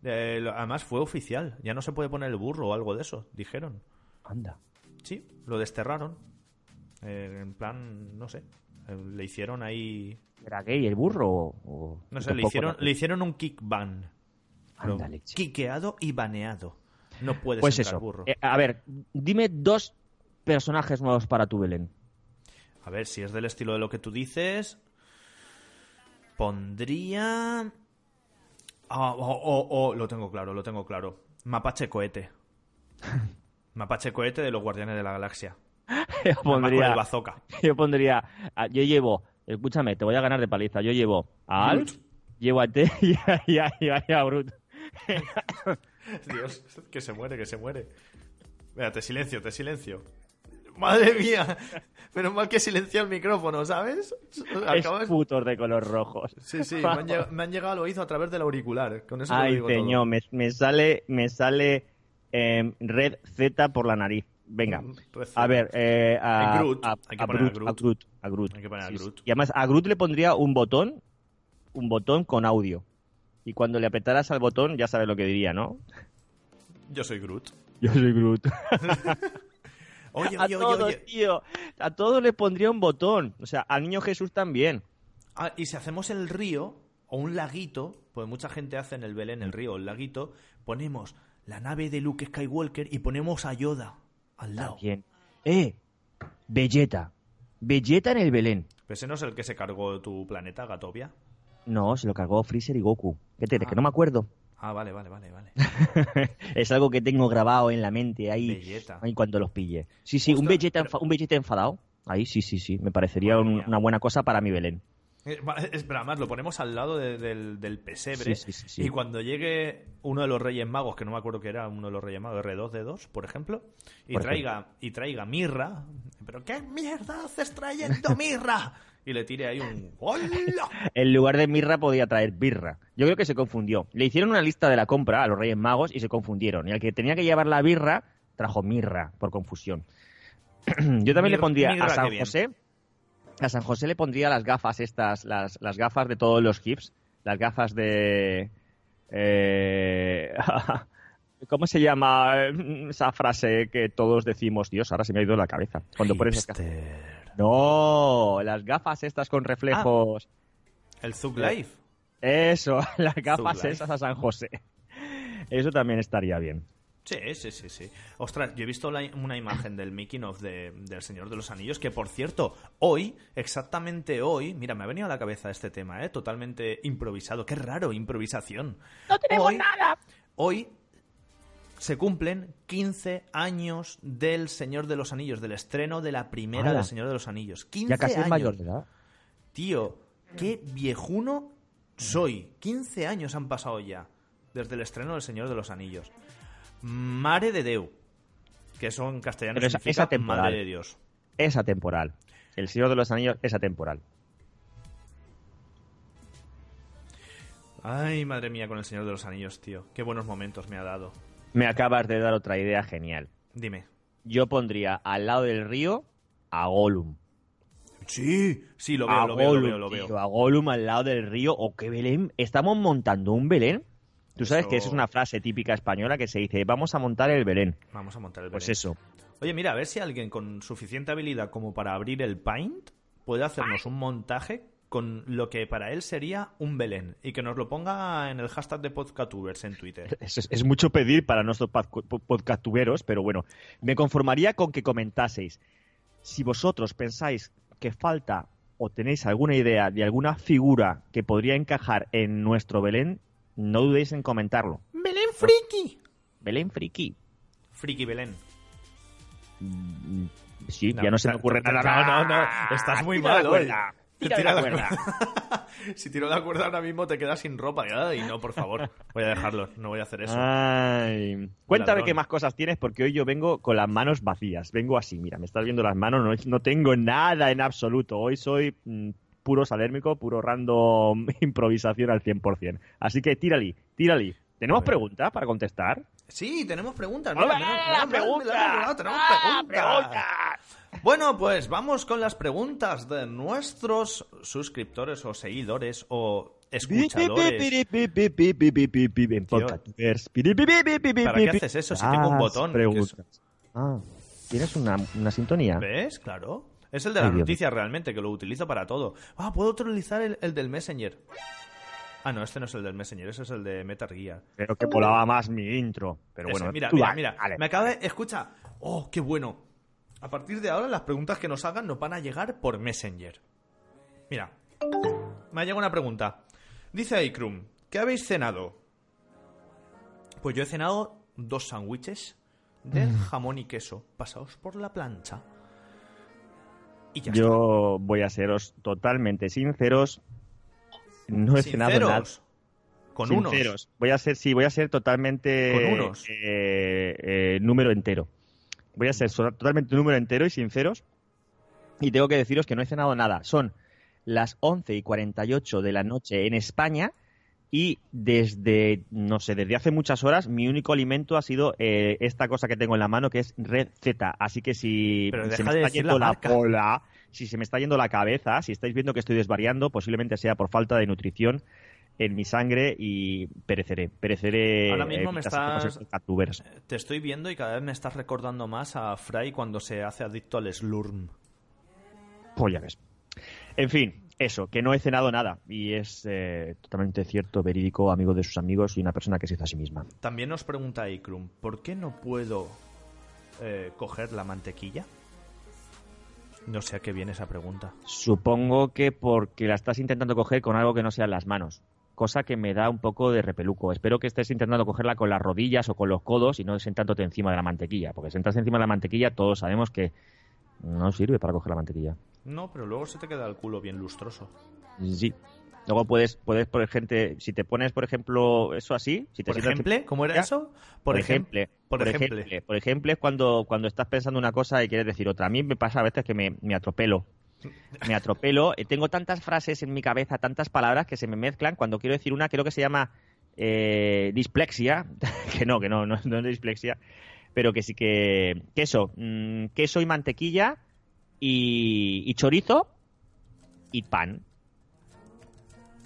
Eh, además fue oficial. Ya no se puede poner el burro o algo de eso, dijeron. Anda. Sí, lo desterraron. Eh, en plan, no sé. eh, le hicieron ahí ¿Era gay el burro o...? No sé, le hicieron, le hicieron un kick ban. Anda, leche. Quiqueado y baneado. No puedes Pues eso. burro. Eh, a ver, dime dos personajes nuevos para tu Belén. A ver, si es del estilo de lo que tú dices, pondría... Oh, oh, oh, lo tengo claro, lo tengo claro. Mapache cohete. <laughs> Mapache cohete de los Guardianes de la Galaxia. Yo pondría, el bazooka. yo pondría, yo llevo, escúchame, te voy a ganar de paliza. Yo llevo a Alf, llevo a T <laughs> y a, y a, y a- y a Brut. <laughs> Dios, que se muere, que se muere. Mira, te silencio, te silencio. <laughs> Madre mía. Menos mal que silencia el micrófono, ¿sabes? Acabas- Es putos de color rojos. Sí, sí, <laughs> me han, llegado, me han llegado al oído a través del auricular. Con eso te lo Ay, digo todo. me, me sale, me sale em, red Z por la nariz. Venga, Mm, a ver, eh, a, Groot. a- Hay que a poner a Groot, a Groot, a Groot. Hay que poner a Sí. Groot. Y además a Groot le pondría un botón, un botón con audio. Y cuando le apretaras al botón ya sabes lo que diría, ¿no? Yo soy Groot. Yo soy Groot. <laughs> Oye, a oye, oye, todos, oye. tío. A todos le pondría un botón. O sea, al niño Jesús también. Ah, y si hacemos el río o un laguito, pues mucha gente hace en el Belén el río o el laguito, ponemos la nave de Luke Skywalker y ponemos a Yoda al lado. También. ¡Eh! Belleta. Belleta en el Belén. Pero ese no es el que se cargó tu planeta, Gatovia. No, se lo cargó Freezer y Goku. ¿Qué te crees? Ah. Que no me acuerdo. Ah, vale, vale, vale, vale. <laughs> es algo que tengo grabado en la mente ahí, ahí cuando los pille. Sí, sí, un Vegeta, pero- un Vegeta enfadado. Ahí sí, sí, sí. Me parecería un- una buena cosa para mi Belén. Eh, Espera, más lo ponemos al lado de- del, del pesebre. Sí, sí, sí, sí. Y cuando llegue uno de los Reyes Magos, que no me acuerdo que era uno de los Reyes Magos, R2D2, por ejemplo, y Por traiga y traiga mirra, pero ¿qué mierda haces trayendo mirra? <laughs> Y le tire ahí un <laughs> ¡Hola! En lugar de mirra podía traer birra. Yo creo que se confundió. Le hicieron una lista de la compra a los Reyes Magos y se confundieron. Y al que tenía que llevar la birra, trajo mirra, por confusión. <clears throat> Yo también le pondría mirra, a San. José. A San José le pondría las gafas estas, las, las gafas de todos los hips. Las gafas de. eh, <laughs> ¿Cómo se llama esa frase que todos decimos? Dios, ahora se me ha ido la cabeza. Cuando pones. No, las gafas estas con reflejos. El Zug Life. Eso, <laughs> las gafas esas a San José. Eso también estaría bien. Sí, sí, sí, sí. Ostras, yo he visto la- una imagen del making of de, del Señor de los Anillos, que por cierto, hoy, exactamente hoy, mira, me ha venido a la cabeza este tema, ¿eh? Totalmente improvisado. Qué raro, improvisación. No tenemos nada. Hoy se cumplen 15 años del Señor de los Anillos, del estreno de la primera del Señor de los Anillos. 15 Ya casi es años. mayor de edad. Tío, qué viejuno soy. 15 años han pasado ya desde el estreno del Señor de los Anillos. Mare de Deu, que eso en castellano Pero esa- significa esa temporal. Madre de Dios. Es atemporal. El Señor de los Anillos es atemporal. Ay, madre mía, con el Señor de los Anillos, tío. Qué buenos momentos me ha dado. Me acabas de dar otra idea genial. Dime. Yo pondría al lado del río a Gollum. Sí, sí, lo veo, a lo veo, lo veo, lo veo. tío, a Gollum al lado del río. ¿O qué Belén? ¿Estamos montando un Belén? Tú sabes Eso- que esa es una frase típica española que se dice, vamos a montar el Belén. Vamos a montar el Pues Belén. eso. Oye, mira, a ver si alguien con suficiente habilidad como para abrir el Paint puede hacernos un montaje con lo que para él sería un Belén y que nos lo ponga en el hashtag de Podcatubers en Twitter. Es, mucho pedir para nuestros pod- pod- podcastuberos, pero bueno, me conformaría con que comentaseis. Si vosotros pensáis que falta o tenéis alguna idea de alguna figura que podría encajar en nuestro Belén, no dudéis en comentarlo. ¡Belén friki! Belén friki. Friki Belén. Mm, Sí, No, ya no se me ocurre nada. no, no, no, estás muy la mal hoy. Tira, Tira la la cuerda. si tiro la cuerda ahora mismo te quedas sin ropa. Y no, por favor, voy a dejarlo. No voy a hacer eso. Ay. Cuéntame qué más cosas tienes, porque hoy yo vengo con las manos vacías. Vengo así, mira, me estás viendo las manos, no, no tengo nada en absoluto. Hoy soy mm, puro salérmico, puro random improvisación al 100%. Así que tírali, tírali. ¿Tenemos preguntas para contestar? Sí, tenemos preguntas. ¡Hola, mira, mira, la mira, pregunta! mira, mira, tenemos ¡Ah, preguntas. Bueno, pues vamos con las preguntas de nuestros suscriptores o seguidores o escuchadores. ¿Para qué haces eso si tengo un botón es-. Ah, ¿tienes una, una sintonía? ¿Ves? Claro. Es el de las noticias realmente, que lo utilizo para todo. Ah, puedo utilizar el, el del Messenger. Ah, no, este no es el del Messenger, ese es el de Metal Gear. Pero que volaba más mi intro. Pero Ese, bueno, mira, mira, mira. Me acaba de... Escucha. Oh, qué bueno. A partir de ahora, las preguntas que nos hagan nos van a llegar por Messenger. Mira. Me ha llegado una pregunta. Dice Aikrum, ¿qué habéis cenado? Pues yo he cenado dos sándwiches de Mm. jamón y queso pasados por la plancha. Y ya está. Yo voy a seros totalmente sinceros. No he cenado nada. Con Sinceros. Voy a ser, sí, voy a ser totalmente. Con unos. eh, eh, número entero. Voy a ser totalmente número entero y sinceros. Y tengo que deciros que no he cenado nada. Son las 11 y 48 de la noche en España. Y desde, no sé, desde hace muchas horas, mi único alimento ha sido eh, esta cosa que tengo en la mano, que es Red Z. Así que si Pero se me de está yendo la la bola, si se me está yendo la cabeza, si estáis viendo que estoy desvariando, posiblemente sea por falta de nutrición en mi sangre y pereceré. Pereceré. Ahora mismo eh, me estás-. Te estoy viendo y cada vez me estás recordando más a Fry cuando se hace adicto al slurm. Pues ya ves. En fin, eso, que no he cenado nada. Y es eh, totalmente cierto, verídico, amigo de sus amigos y una persona que se hizo a sí misma. También nos pregunta Ikrum, ¿por qué no puedo eh, coger la mantequilla? No sé a qué viene esa pregunta. Supongo que porque la estás intentando coger con algo que no sean las manos. Cosa que me da un poco de repeluco. Espero que estés intentando cogerla con las rodillas o con los codos y no sentándote encima de la mantequilla. Porque sentarse encima de la mantequilla todos sabemos que no sirve para coger la mantequilla. No, pero luego se te queda el culo bien lustroso. Sí. Luego puedes, puedes por ejemplo, si te pones, por ejemplo, eso así, si te Por ejemplo, ¿cómo era eso? Por, ejem- ejemplo, por por ejemplo. ejemplo, por ejemplo es cuando, cuando estás pensando una cosa y quieres decir otra. A mí me pasa a veces que me, me atropelo. Me atropelo. Eh, Tengo tantas frases en mi cabeza, tantas palabras que se me mezclan. Cuando quiero decir una, creo que se llama eh, dislexia. <laughs> que no, que no, no, no es dislexia. Pero que sí que. Queso. mm, queso y mantequilla. Y, y chorizo. Y pan.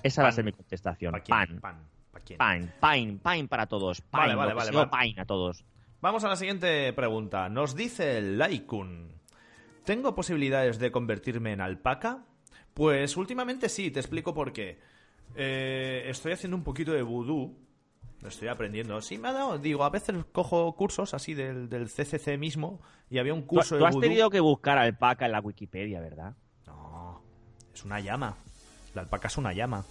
Esa va a ser mi contestación. Pan. Pan. Pan, pan, pan para todos. Pan, Vale, vale, vale, a todos. Vamos a la siguiente pregunta. Nos dice Laikun. ¿Tengo posibilidades de convertirme en alpaca? Pues últimamente sí, te explico por qué. Eh, estoy haciendo un poquito de vudú. Lo estoy aprendiendo. Sí, me ha dado. Digo, a veces cojo cursos así del, del CCC mismo y había un Tú, curso tú de has vudú. tenido que buscar alpaca en la Wikipedia, ¿verdad? No, es una llama. La alpaca es una llama.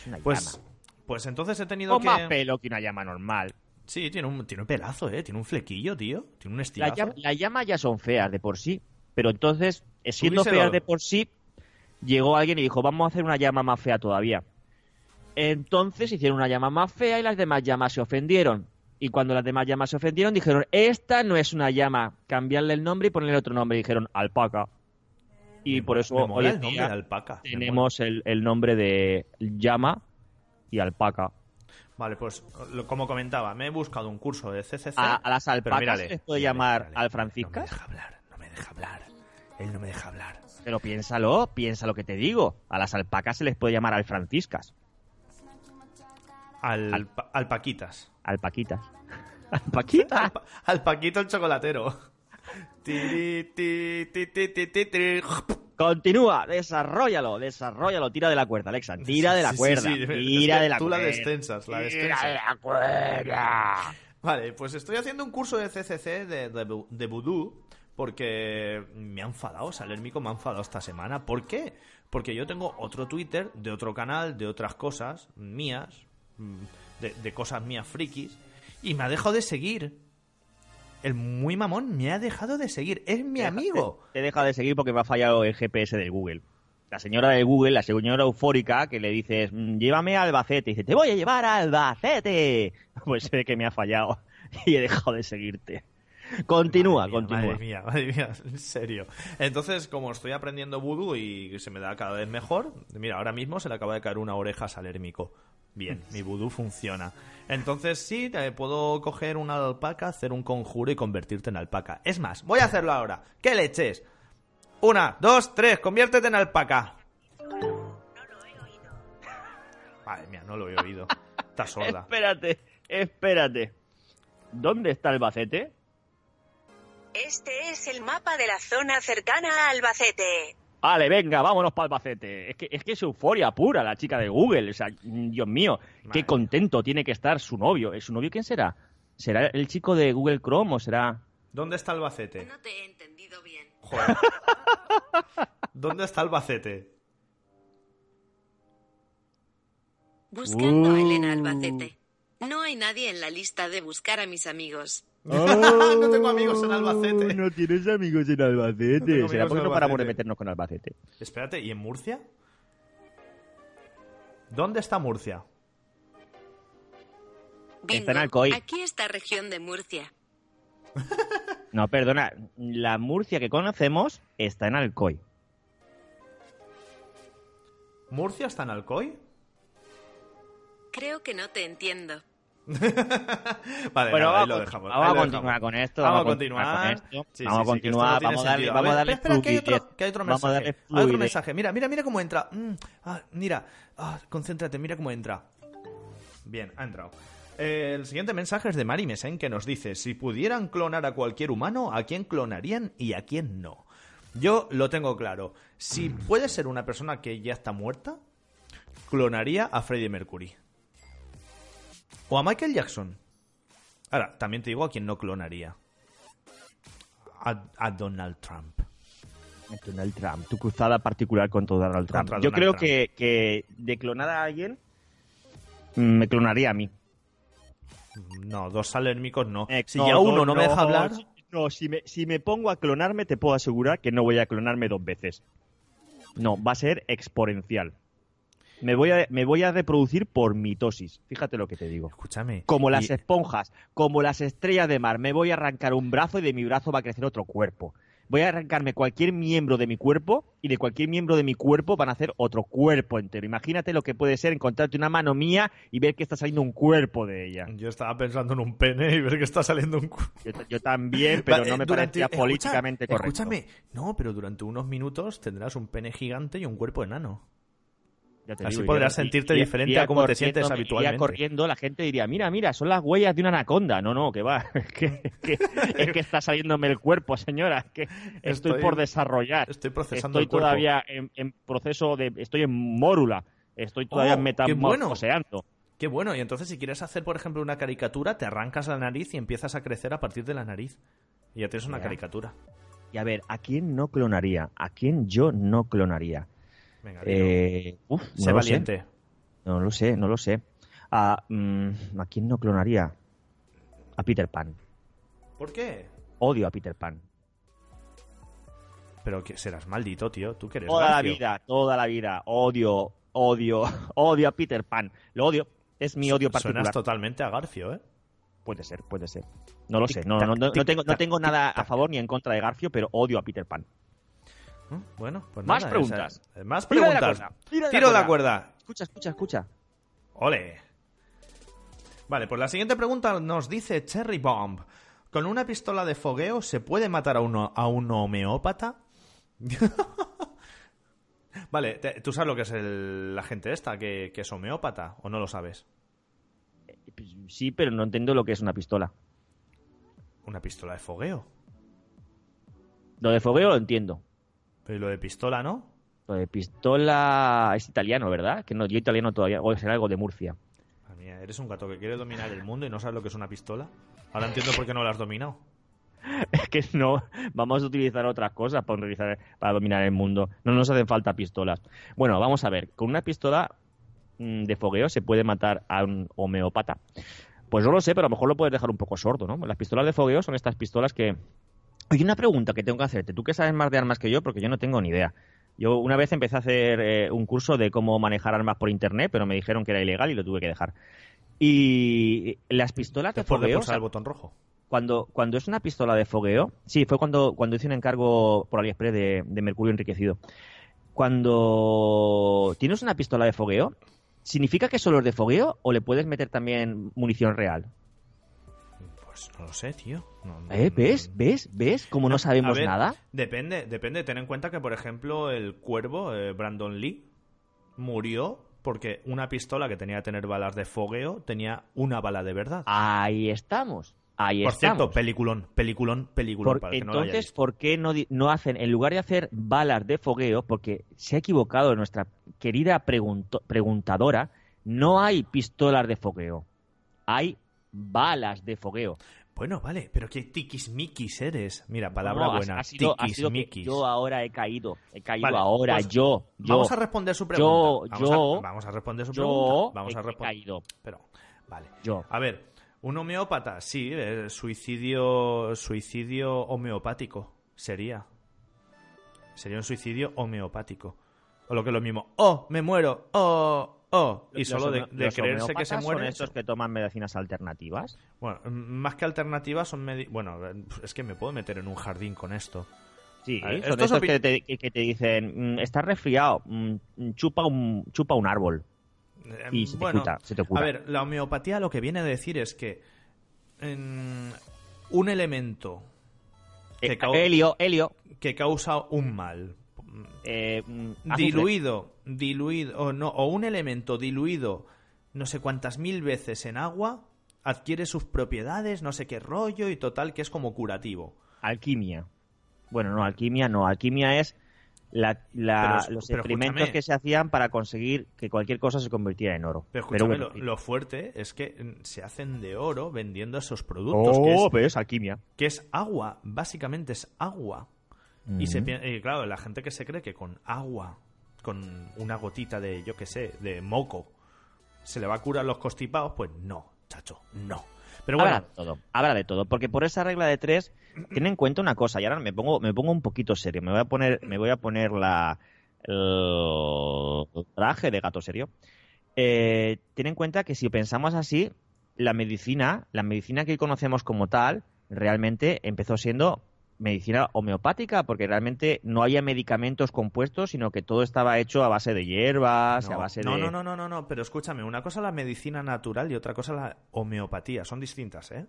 Es una Pues, llama. pues entonces he tenido Con que... más pelo que una llama normal. Sí, tiene un, tiene un pelazo, ¿eh? Tiene un flequillo, tío. Tiene un Las estilazo. llam- las llamas ya son feas de por sí, pero entonces, eh, siendo feas de por sí, llegó alguien y dijo, vamos a hacer una llama más fea todavía. Entonces hicieron una llama más fea y las demás llamas se ofendieron. Y cuando las demás llamas se ofendieron, dijeron, esta no es una llama, cambiarle el nombre y ponerle otro nombre. Dijeron, alpaca. Y Me por eso hoy en nombre día alpaca. tenemos el, el nombre de llama y alpaca. Vale, pues lo- como comentaba, me he buscado un curso de CCC. A, a las alpacas mírale, se les puede mírale, llamar mírale. al No me franciscas. deja hablar, no deja hablar. Él no me deja hablar. Pero piénsalo, piensa lo que te digo. A las alpacas se les puede llamar alfranciscas, Al, Al- pa- alpaquitas. alpaquitas. <laughs> ¿Alpaquitas? Alpa- Alpaquito el chocolatero. Tiri, ti, ti, ti, ti, ti, ti. Continúa, desarrollalo, desarrollalo. Tira de la cuerda, Alexa. Tira de la Sí, sí, cuerda. sí, Tira que de la tú la cuerda. destensas, la Tira destensas. de la cuerda. Vale, pues estoy haciendo un curso de CCC de, de, de vudú porque me ha enfadado, Salérmico me ha enfadado esta semana. ¿Por qué? Porque yo tengo otro Twitter de otro canal, de otras cosas mías, mm, de, de cosas mías frikis, y me ha dejado de seguir. El muy mamón me ha dejado de seguir. Es mi amigo. Te deja de seguir porque me ha fallado el GPS del Google. La señora de Google, la señora eufórica, que le dices, "Mm, llévame a Albacete. Y dice, te voy a llevar a Albacete. <laughs> Pues sé que me ha fallado <laughs> y he dejado de seguirte. Continúa, Madre mía, continúa. Madre mía, madre mía, <laughs> en serio. Entonces, como estoy aprendiendo vudú y se me da cada vez mejor, mira, ahora mismo se le acaba de caer una oreja a Salérmico. Bien, mi vudú funciona. Entonces sí, te puedo coger una alpaca, hacer un conjuro y convertirte en alpaca. Es más, voy a hacerlo ahora. ¿Qué leches? Una, dos, tres, conviértete en alpaca. Madre mía, no lo he oído. Está sorda. <laughs> Espérate, espérate. ¿Dónde está Albacete? Este es el mapa de la zona cercana a Albacete. Vale, venga, vámonos para Albacete. Es que, es que es euforia pura la chica de Google. O sea, Dios mío, Madre qué contento tiene que estar su novio. ¿Eh, ¿Su novio quién será? ¿Será el chico de Google Chrome o será...? ¿Dónde está Albacete? No te he entendido bien. Joder. <laughs> ¿Dónde está Albacete? Buscando a Uh. Elena Albacete. No hay nadie en la lista de buscar a mis amigos. <laughs> no tengo amigos en Albacete. No tienes amigos en Albacete. No ¿Será porque no paramos de meternos con Albacete? Espérate, ¿y en Murcia? ¿Dónde está Murcia? Está en. Alcoy. Aquí está región de Murcia. <laughs> No, perdona. La Murcia que conocemos está en Alcoy. ¿Murcia está en Alcoy? Creo que no te entiendo. <laughs> Vale, Bueno, nada, ahí vamos, lo a dejamos. vamos ahí a continuar con esto. Vamos a con continuar. vamos a continuar. vamos a darle, vamos a darle espera, que hay otro, que hay otro Vamos a mensaje. darle Hay otro mensaje. Mira, mira, mira cómo entra. Mm, ah, mira. Ah, concéntrate, mira cómo entra. Bien, ha entrado. Eh, el siguiente mensaje es de Mari Mesen que nos dice: Si pudieran clonar a cualquier humano, ¿a quién clonarían y a quién no? Yo lo tengo claro. Si puede ser una persona que ya está muerta, clonaría a Freddie Mercury. O a Michael Jackson. Ahora, también te digo a quién no clonaría. A, a Donald Trump. Donald Trump, tu cruzada particular contra Donald Trump. Contra Yo Donald creo Trump. Que, que de clonar a alguien, mm, me clonaría a mí. No, dos salérmicos no. Eh, si ya uno no, me deja hablar. No, si me, si me pongo a clonarme, te puedo asegurar que no voy a clonarme dos veces. No, va a ser exponencial. Me voy a, me voy a reproducir por mitosis. Fíjate lo que te digo. Escúchame. Como las y- esponjas, como las estrellas de mar. Me voy a arrancar un brazo y de mi brazo va a crecer otro cuerpo. Voy a arrancarme cualquier miembro de mi cuerpo y de cualquier miembro de mi cuerpo van a hacer otro cuerpo entero. Imagínate lo que puede ser encontrarte una mano mía y ver que está saliendo un cuerpo de ella. Yo estaba pensando en un pene y ver que está saliendo un... cu- Yo, yo también, <laughs> pero no me durante- parecía escucha- políticamente correcto. Escúchame, no, pero durante unos minutos tendrás un pene gigante y un cuerpo enano. Ya te Así digo, podrás iría- sentirte iría- diferente iría a cómo te sientes habitualmente. Iría corriendo, la gente diría, mira, mira, son las huellas de una anaconda. No, no, que va. <laughs> Es que, es que, es que está saliéndome el cuerpo, señora. Es que estoy, Estoy- por desarrollar. Estoy procesando Estoy el cuerpo. todavía en, en proceso de... Estoy en mórula. Estoy todavía Oh, qué metamorfoseando. Qué bueno, y entonces si quieres hacer, por ejemplo, una caricatura, te arrancas la nariz y empiezas a crecer a partir de la nariz. Y ya tienes una Ya. caricatura. Y a ver, ¿a quién no clonaría? ¿A quién yo no clonaría? Venga. Eh, uf, no sé lo valiente. sé. No lo sé, no lo sé. ¿A, mm, ¿a quién no clonaría? a Peter Pan. ¿Por qué? Odio a Peter Pan. Pero que serás maldito, tío. Tú que eres Toda la vida, toda la vida. Odio, odio, <laughs> odio a Peter Pan. Lo odio. Es mi odio particular. Suenas totalmente a Garfio, ¿eh? Puede ser, puede ser. No lo sé. No, no, no, no tengo, no tengo nada a favor ni en contra de Garfio, pero odio a Peter Pan. Bueno, pues Más nada, preguntas. esa- eh, Más Tira de la preguntas. cuerda, tira de la Tiro de la cuerda. cuerda. Escucha, escucha, escucha. Ole. Vale, pues la siguiente pregunta nos dice Cherry Bomb. ¿Con una pistola de fogueo se puede matar a, uno, a un homeópata? <laughs> vale, te- ¿tú sabes lo que es el- la gente esta, que, que es homeópata? ¿O no lo sabes? Sí, pero no entiendo lo que es una pistola. Una pistola de fogueo. Lo de fogueo lo entiendo. Pero ¿y lo de pistola, ¿no? Lo de pistola es italiano, ¿verdad? Que no, yo italiano todavía. O será algo de Murcia. Mía, eres un gato que quiere dominar el mundo y no sabes lo que es una pistola. Ahora entiendo por qué no lo has dominado. <laughs> Es que no, vamos a utilizar otras cosas para, utilizar- para dominar el mundo. No nos hacen falta pistolas. Bueno, vamos a ver. Con una pistola mm, de fogueo se puede matar a un homeópata. Pues no lo sé, pero a lo mejor lo puedes dejar un poco sordo, ¿no? Las pistolas de fogueo son estas pistolas que... Oye, una pregunta que tengo que hacerte. Tú que sabes más de armas que yo, porque yo no tengo ni idea. Yo una vez empecé a hacer eh, un curso de cómo manejar armas por internet, pero me dijeron que era ilegal y lo tuve que dejar. Y las pistolas de fogueo... pulsar el botón rojo. cuando, cuando es una pistola de fogueo, sí, fue cuando, cuando hice un encargo por AliExpress de, de mercurio enriquecido. Cuando tienes una pistola de fogueo, ¿significa que solo es de fogueo o le puedes meter también munición real? Pues no lo sé, tío. No- no- ¿Eh? ¿Ves? ¿Ves? ¿Ves? Como no sabemos ver, nada. Depende, depende. Ten en cuenta que, por ejemplo, el cuervo, eh, Brandon Lee, murió porque una pistola que tenía que tener balas de fogueo tenía una bala de verdad. Ahí estamos. Ahí por estamos. cierto, peliculón, peliculón, peliculón. Por- para no entonces. ¿por qué no, no hacen, en lugar de hacer balas de fogueo, porque se ha equivocado nuestra querida pregunto- preguntadora, no hay pistolas de fogueo, hay balas de fogueo. Bueno, vale, pero qué tiquismiquis eres. Mira, palabra No, buena. Ha sido, ha sido que tiquismiquis. yo ahora he caído, he caído Vale, ahora, pues yo, yo, Vamos a responder su pregunta. yo, vamos, yo, a, vamos a responder su yo pregunta. Vamos he, a responder. caído, Pero, vale. yo. A ver, un homeópata, sí, eh, suicidio, suicidio homeopático sería. Sería un suicidio homeopático. O lo que es lo mismo, oh, me muero, oh, oh. Y solo de, creerse que se homeópatas muere. son estos que toman medicinas alternativas. Bueno, más que alternativas son Bueno, eh, es que me puedo meter en un jardín con esto. Sí, ver, son estos que te, que- que te dicen, mm, estás resfriado, mm, chupa un, chupa un árbol Eh, y se te, bueno, se te cura. A ver, la homeopatía lo que viene a decir es que en un elemento que, Eh, cau- Helio, Helio, que causa un mal, eh, mm, diluido, diluido, o no, o un elemento diluido no sé cuántas mil veces en agua, adquiere sus propiedades, no sé qué rollo, y total que es como curativo. Alquimia. Bueno, no, alquimia no. Alquimia es la, los experimentos que se hacían para conseguir que cualquier cosa se convirtiera en oro. Pero bueno, lo, lo fuerte es que mm, se hacen de oro vendiendo esos productos, que, Oh, es, pero es alquimia. que es agua, básicamente es agua. Se, y claro, la gente que se cree que con agua, con una gotita de, yo qué sé, de moco, se le va a curar los constipados, pues no, chacho, no. Pero bueno, Habrá de todo, habrá de todo, porque por esa regla de tres, <clears throat> ten en cuenta una cosa, y ahora me pongo, me pongo un poquito serio, me voy a poner, me voy a poner la el traje de gato serio. Eh, ten en cuenta que si pensamos así, la medicina, la medicina que hoy conocemos como tal, realmente empezó siendo medicina homeopática, porque realmente no había medicamentos compuestos, sino que todo estaba hecho a base de hierbas, no, a base no, de... no, no, no, no, no, pero escúchame, una cosa es la medicina natural y otra cosa la homeopatía, son distintas, ¿eh?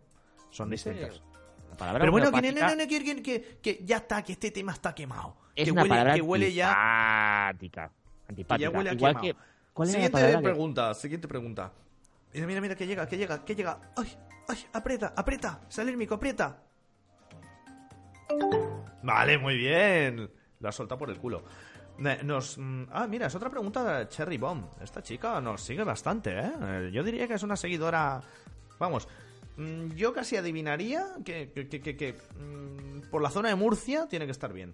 Son distintas. La palabra Pero bueno, que, no, no, que, que- que- ya está, que este tema está quemado. es que una huele, palabra que huele ya antipática. Antipática. huele a Igual quemado. que... ¿Cuál Siguiente pregunta, siguiente pregunta. Mira, mira, mira, que llega, que llega, que llega. ¡Ay, ay! Aprieta, aprieta. Sale el mico, aprieta. Vale, muy bien. Lo has soltado por el culo. Nos, mm, ah, mira, es otra pregunta de Cherry Bomb. Esta chica nos sigue bastante, ¿eh? Eh, Yo diría que es una seguidora. Vamos, mm, yo casi adivinaría que, mm, por la zona de Murcia tiene que estar bien.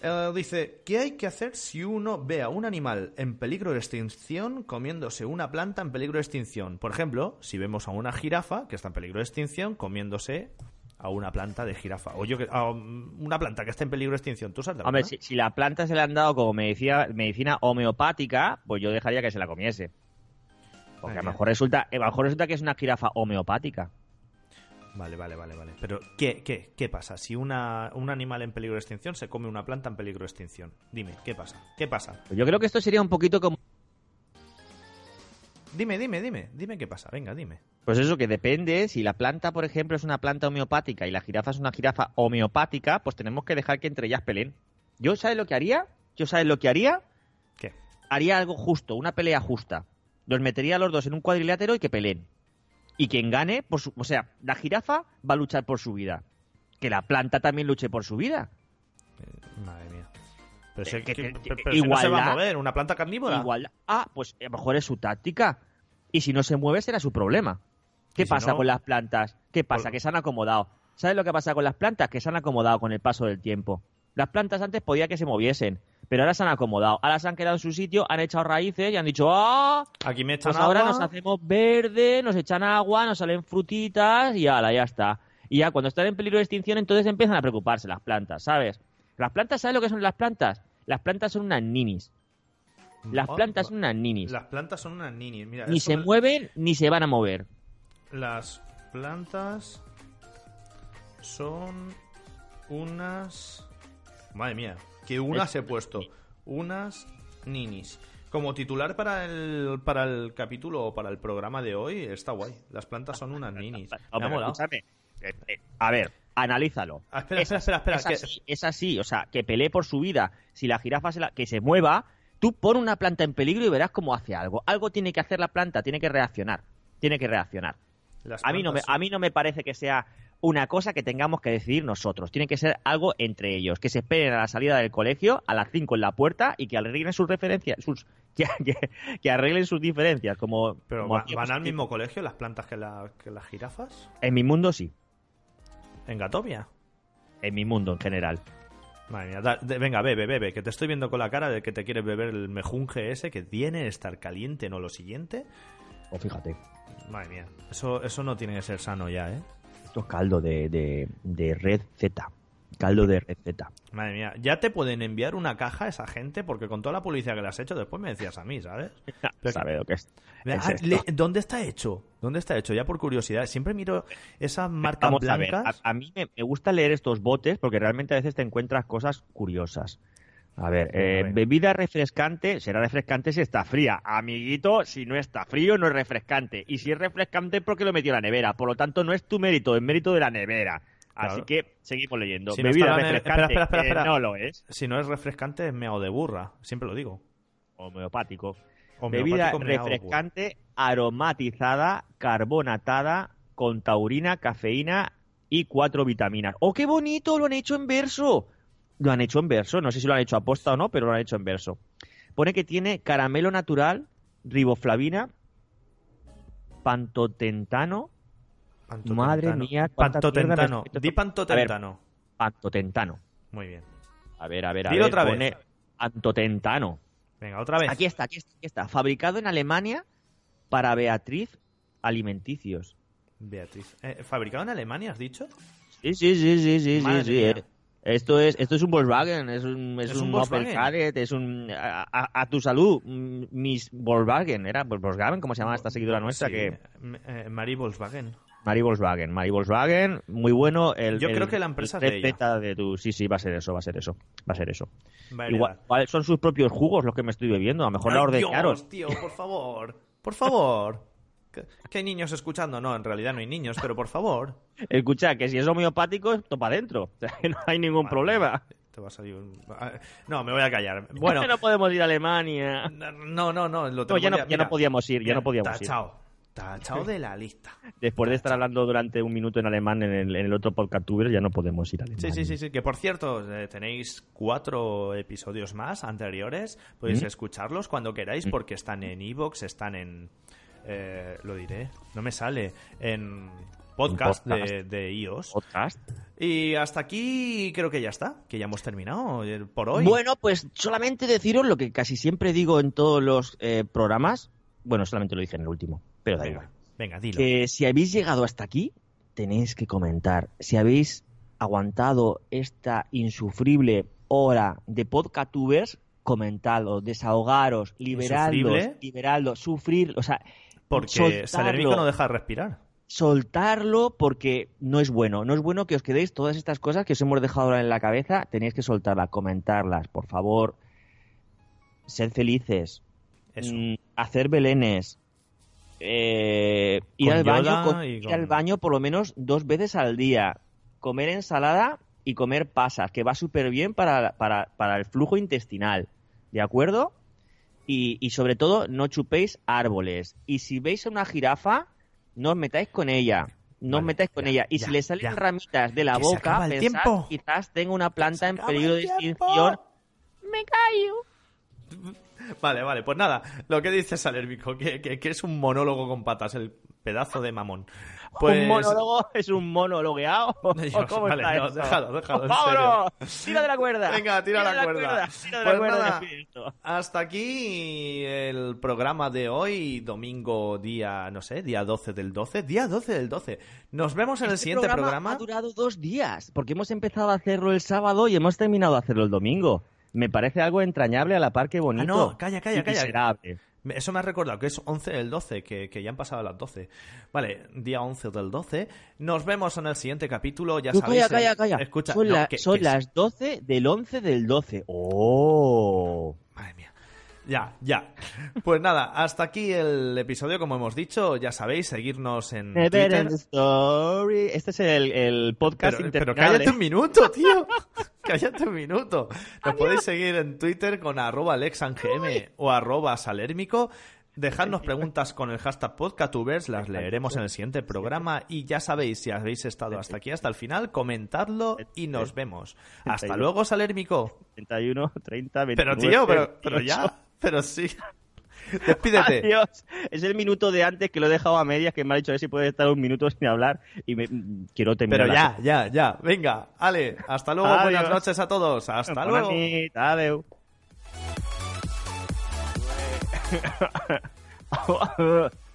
Eh, dice, ¿qué hay que hacer si uno ve a un animal en peligro de extinción comiéndose una planta en peligro de extinción? Por ejemplo, si vemos a una jirafa que está en peligro de extinción comiéndose a una planta de jirafa. O yo que, a una planta que está en peligro de extinción. ¿Tú sabes Hombre, si, si la planta se le han dado como medicina, medicina homeopática, pues yo dejaría que se la comiese. Porque a lo mejor resulta, a lo mejor resulta que es una jirafa homeopática. Vale, vale, vale, vale. Pero, ¿qué, qué, qué pasa si una, un animal en peligro de extinción se come una planta en peligro de extinción? Dime, ¿qué pasa? ¿Qué pasa? Pues yo creo que esto sería un poquito como Dime, dime, dime. Dime qué pasa. Venga, dime. Pues eso, que depende, si la planta, por ejemplo, es una planta homeopática y la jirafa es una jirafa homeopática, pues tenemos que dejar que entre ellas peleen. ¿Yo sabes lo que haría? ¿Yo sabes lo que haría? ¿Qué? Haría algo justo, una pelea justa. Los metería a los dos en un cuadrilátero y que peleen. Y quien gane, por su- o sea, la jirafa va a luchar por su vida. Que la planta también luche por su vida. Madre mía. Pero, Eh, que- que- que- pero- pero si no se va a igualdad- mover, una planta carnívora. Igual, ah, pues a lo mejor es su táctica. Y si no se mueve, será su problema. ¿Qué si pasa no- con las plantas? ¿Qué pasa? Por- Que se han acomodado. ¿Sabes lo que pasa con las plantas? Que se han acomodado con el paso del tiempo. Las plantas antes podía que se moviesen, pero ahora se han acomodado. Ahora se han quedado en su sitio, han echado raíces y han dicho, ¡ah! Aquí me echan Pues ahora nos hacemos verde, nos echan agua, nos salen frutitas y ala, ya está. Y ya cuando están en peligro de extinción, entonces empiezan a preocuparse las plantas, ¿sabes? Las plantas, ¿sabes lo que son las plantas? Las plantas son unas ninis. Las Oh, plantas son unas ninis. Las plantas son unas ninis. Mira, Ni se me- mueven ni se van a mover. Las plantas son unas. Madre mía, que unas he puesto. Unas ninis. Como titular para el, para el capítulo o para el programa de hoy, está guay. Las plantas son unas ninis. <laughs> Me ha molado. Eh, eh, a ver, analízalo. Ah, espera, Es espera, espera, espera, Es así, es así, o sea, que pelee por su vida. Si la jirafa se la- que se mueva, tú pon una planta en peligro y verás cómo hace algo. Algo tiene que hacer la planta, tiene que reaccionar. Tiene que reaccionar. Las A mí, no me, plantas a mí no me parece que sea una cosa que tengamos que decidir nosotros. Tiene que ser algo entre ellos. Que se esperen a la salida del colegio, a las 5 en la puerta, y que arreglen sus referencias, sus, <laughs> que, que- que arreglen sus diferencias. Como, Pero como va- hacíamos van al mismo colegio las plantas que, la- que las jirafas. En mi mundo sí. En Gatovia. En mi mundo en general. Madre mía, da- de- venga, bebe, bebe, que te estoy viendo con la cara de que te quieres beber el mejunje ese que tiene estar caliente, no lo siguiente. O fíjate. Madre mía, eso, eso no tiene que ser sano ya, ¿eh? Esto es caldo de, de, de red Z. Caldo de Z. Madre mía, ya te pueden enviar una caja a esa gente porque con toda la publicidad que le has hecho después me decías a mí, ¿sabes? <laughs> ¿Sabes lo que es? Ah, es le- ¿Dónde está hecho? ¿Dónde está hecho? Ya por curiosidad, siempre miro esas marcas Vamos a ver, blancas. a, a mí me, me gusta leer estos botes porque realmente a veces te encuentras cosas curiosas. A ver, eh, A ver. bebida refrescante, será refrescante si está fría. Amiguito, si no está frío no es refrescante. Y si es refrescante es porque lo metió en la nevera. Por lo tanto, no es tu mérito, es mérito de la nevera. Así que seguimos leyendo. Si no bebida refrescante, espera, espera, espera, no lo es. Si no es refrescante es meo de burra, siempre lo digo. Homeopático. Bebida meao refrescante, aromatizada, carbonatada, con taurina, cafeína y cuatro vitaminas. ¡Oh, qué bonito! Lo han hecho en verso. Lo han hecho en verso. No sé si lo han hecho aposta o no, pero lo han hecho en verso. Pone que tiene caramelo natural, riboflavina, pantotentano. Pantotentano. Madre mía, Pantotentano. Di pantotentano. Pantotentano. Muy bien. A ver, a ver, a Dilo ver. otra vez. Pantotentano. Venga, otra vez. Aquí está, aquí está, aquí está. Fabricado en Alemania para Beatriz Alimenticios. Beatriz. Eh, ¿Fabricado en Alemania, has dicho? Sí, sí, sí, sí, sí, Madre sí, mía. sí. Esto es, esto es un Volkswagen, es un, es Es un, un Opel. Kadett, es un a, a- a tu salud, Miss Volkswagen, era Volkswagen, ¿cómo se llama esta seguidora nuestra? Sí, Que eh, eh, Mari Volkswagen. Mari Volkswagen, Mari Volkswagen, muy bueno. El, Yo el- creo que la empresa el de ella. de tu, sí, sí, va a ser eso, va a ser eso, va a ser eso. Va a Igual, igual son sus propios jugos los que me estoy bebiendo, a lo mejor la Ay, ordeñaron. Dios, tío, por favor. Por favor. ¿Que, que hay niños escuchando? No, en realidad no hay niños, pero por favor. <laughs> Escucha, que si es homeopático, esto para adentro, o sea, <laughs> que no hay ningún Madre problema. va a salir un... ah, No, me voy a callar. Bueno, <laughs> no podemos ir a Alemania. no, no, no. Lo No, ya no, ya no podíamos ir, ya no podíamos ir. Tachao. Tachao de la lista. Después de estar hablando durante un minuto en alemán en el, en el otro podcast tuber, ya no podemos ir a Alemania. Sí, sí, sí, sí. Que por cierto, eh, tenéis cuatro episodios más anteriores. Podéis ¿Mm? escucharlos cuando queráis porque están en Evox, están en... eh, lo diré, no me sale. En... podcast. De, de iOS. Podcast. Y hasta aquí creo que ya está, que ya hemos terminado eh, por hoy. Bueno, pues solamente deciros lo que casi siempre digo en todos los eh, programas. Bueno, solamente lo dije en el último, pero da igual. venga, dilo. Si habéis llegado hasta aquí, tenéis que comentar. Si habéis aguantado esta insufrible hora de podcastubers, comentadlo, desahogaros, liberadlos, ¿Insufrible? liberadlos, sufrir, o sea, Porque soltarlo. Salermico no deja de respirar. soltarlo porque no es bueno. No es bueno que os quedéis todas estas cosas que os hemos dejado ahora en la cabeza. Tenéis que soltarlas, comentarlas, por favor. Sed felices. Eso. Mm, hacer belenes. Eh, ir, al baño, con- ir con- al baño por lo menos dos veces al día. Comer ensalada y comer pasas, que va súper bien para, para, para el flujo intestinal. ¿De acuerdo? Y, y sobre todo, no chupéis árboles. Y si veis a una jirafa, no os metáis con ella. No os metáis con ya, ella. Y ya, si le salen ya. ramitas de la boca, pensad, tiempo. quizás tenga una planta en peligro de extinción. Me callo. Vale, vale, pues nada, lo que dice Salermico, que, que, que es un monólogo con patas, el pedazo de mamón. <laughs> Pues... ¿Un monólogo es un monologueado? <laughs> ¿O Dios, ¿Cómo vale, está no, eso? déjalo, déjalo, en ¡Vámonos! ¡Tira de la cuerda! <laughs> Venga, tira la de cuerda. Tira de Pues la cuerda. nada. esto. Hasta aquí el programa de hoy, domingo día, no sé, día 12 del 12, día 12 del 12. Nos vemos en el Este siguiente programa. ha durado dos días, porque hemos empezado a hacerlo el sábado y hemos terminado de hacerlo el domingo. Me parece algo entrañable a la par que bonito. Ah, no, calla, calla, calla. miserable. Eso me ha recordado que es 11 del 12, que, que ya han pasado las 12. Vale, día 11 del 12. Nos vemos en el siguiente capítulo, ya sabéis. calla, calla, el- calla. Escucha, son no, la- que- son que- las 12 del 11 del 12. ¡Oh! Madre mía. Ya, ya. Pues nada, hasta aquí el episodio, como hemos dicho. Ya sabéis, seguirnos en Never Twitter. Story. Este es el, el podcast Pero, pero interminable. cállate un minuto, tío. <laughs> cállate un minuto. Nos podéis seguir en Twitter con arroba alexangm o arroba salérmico. Dejadnos preguntas con el hashtag podcastubers, las leeremos en el siguiente programa y ya sabéis, si habéis estado hasta aquí, hasta el final, comentadlo y nos vemos. Hasta luego, salérmico. 31, 30, 29. Pero tío, pero, pero 28. ya, pero sí. <laughs> Despídete. Adiós. Es el minuto de antes que lo he dejado a medias que me ha dicho a ver si puede estar un minuto sin hablar y me, quiero terminar. Pero la- ya, ya, ya. Venga, Ale, hasta luego, Adiós. buenas noches a todos. Hasta Bona luego. <laughs>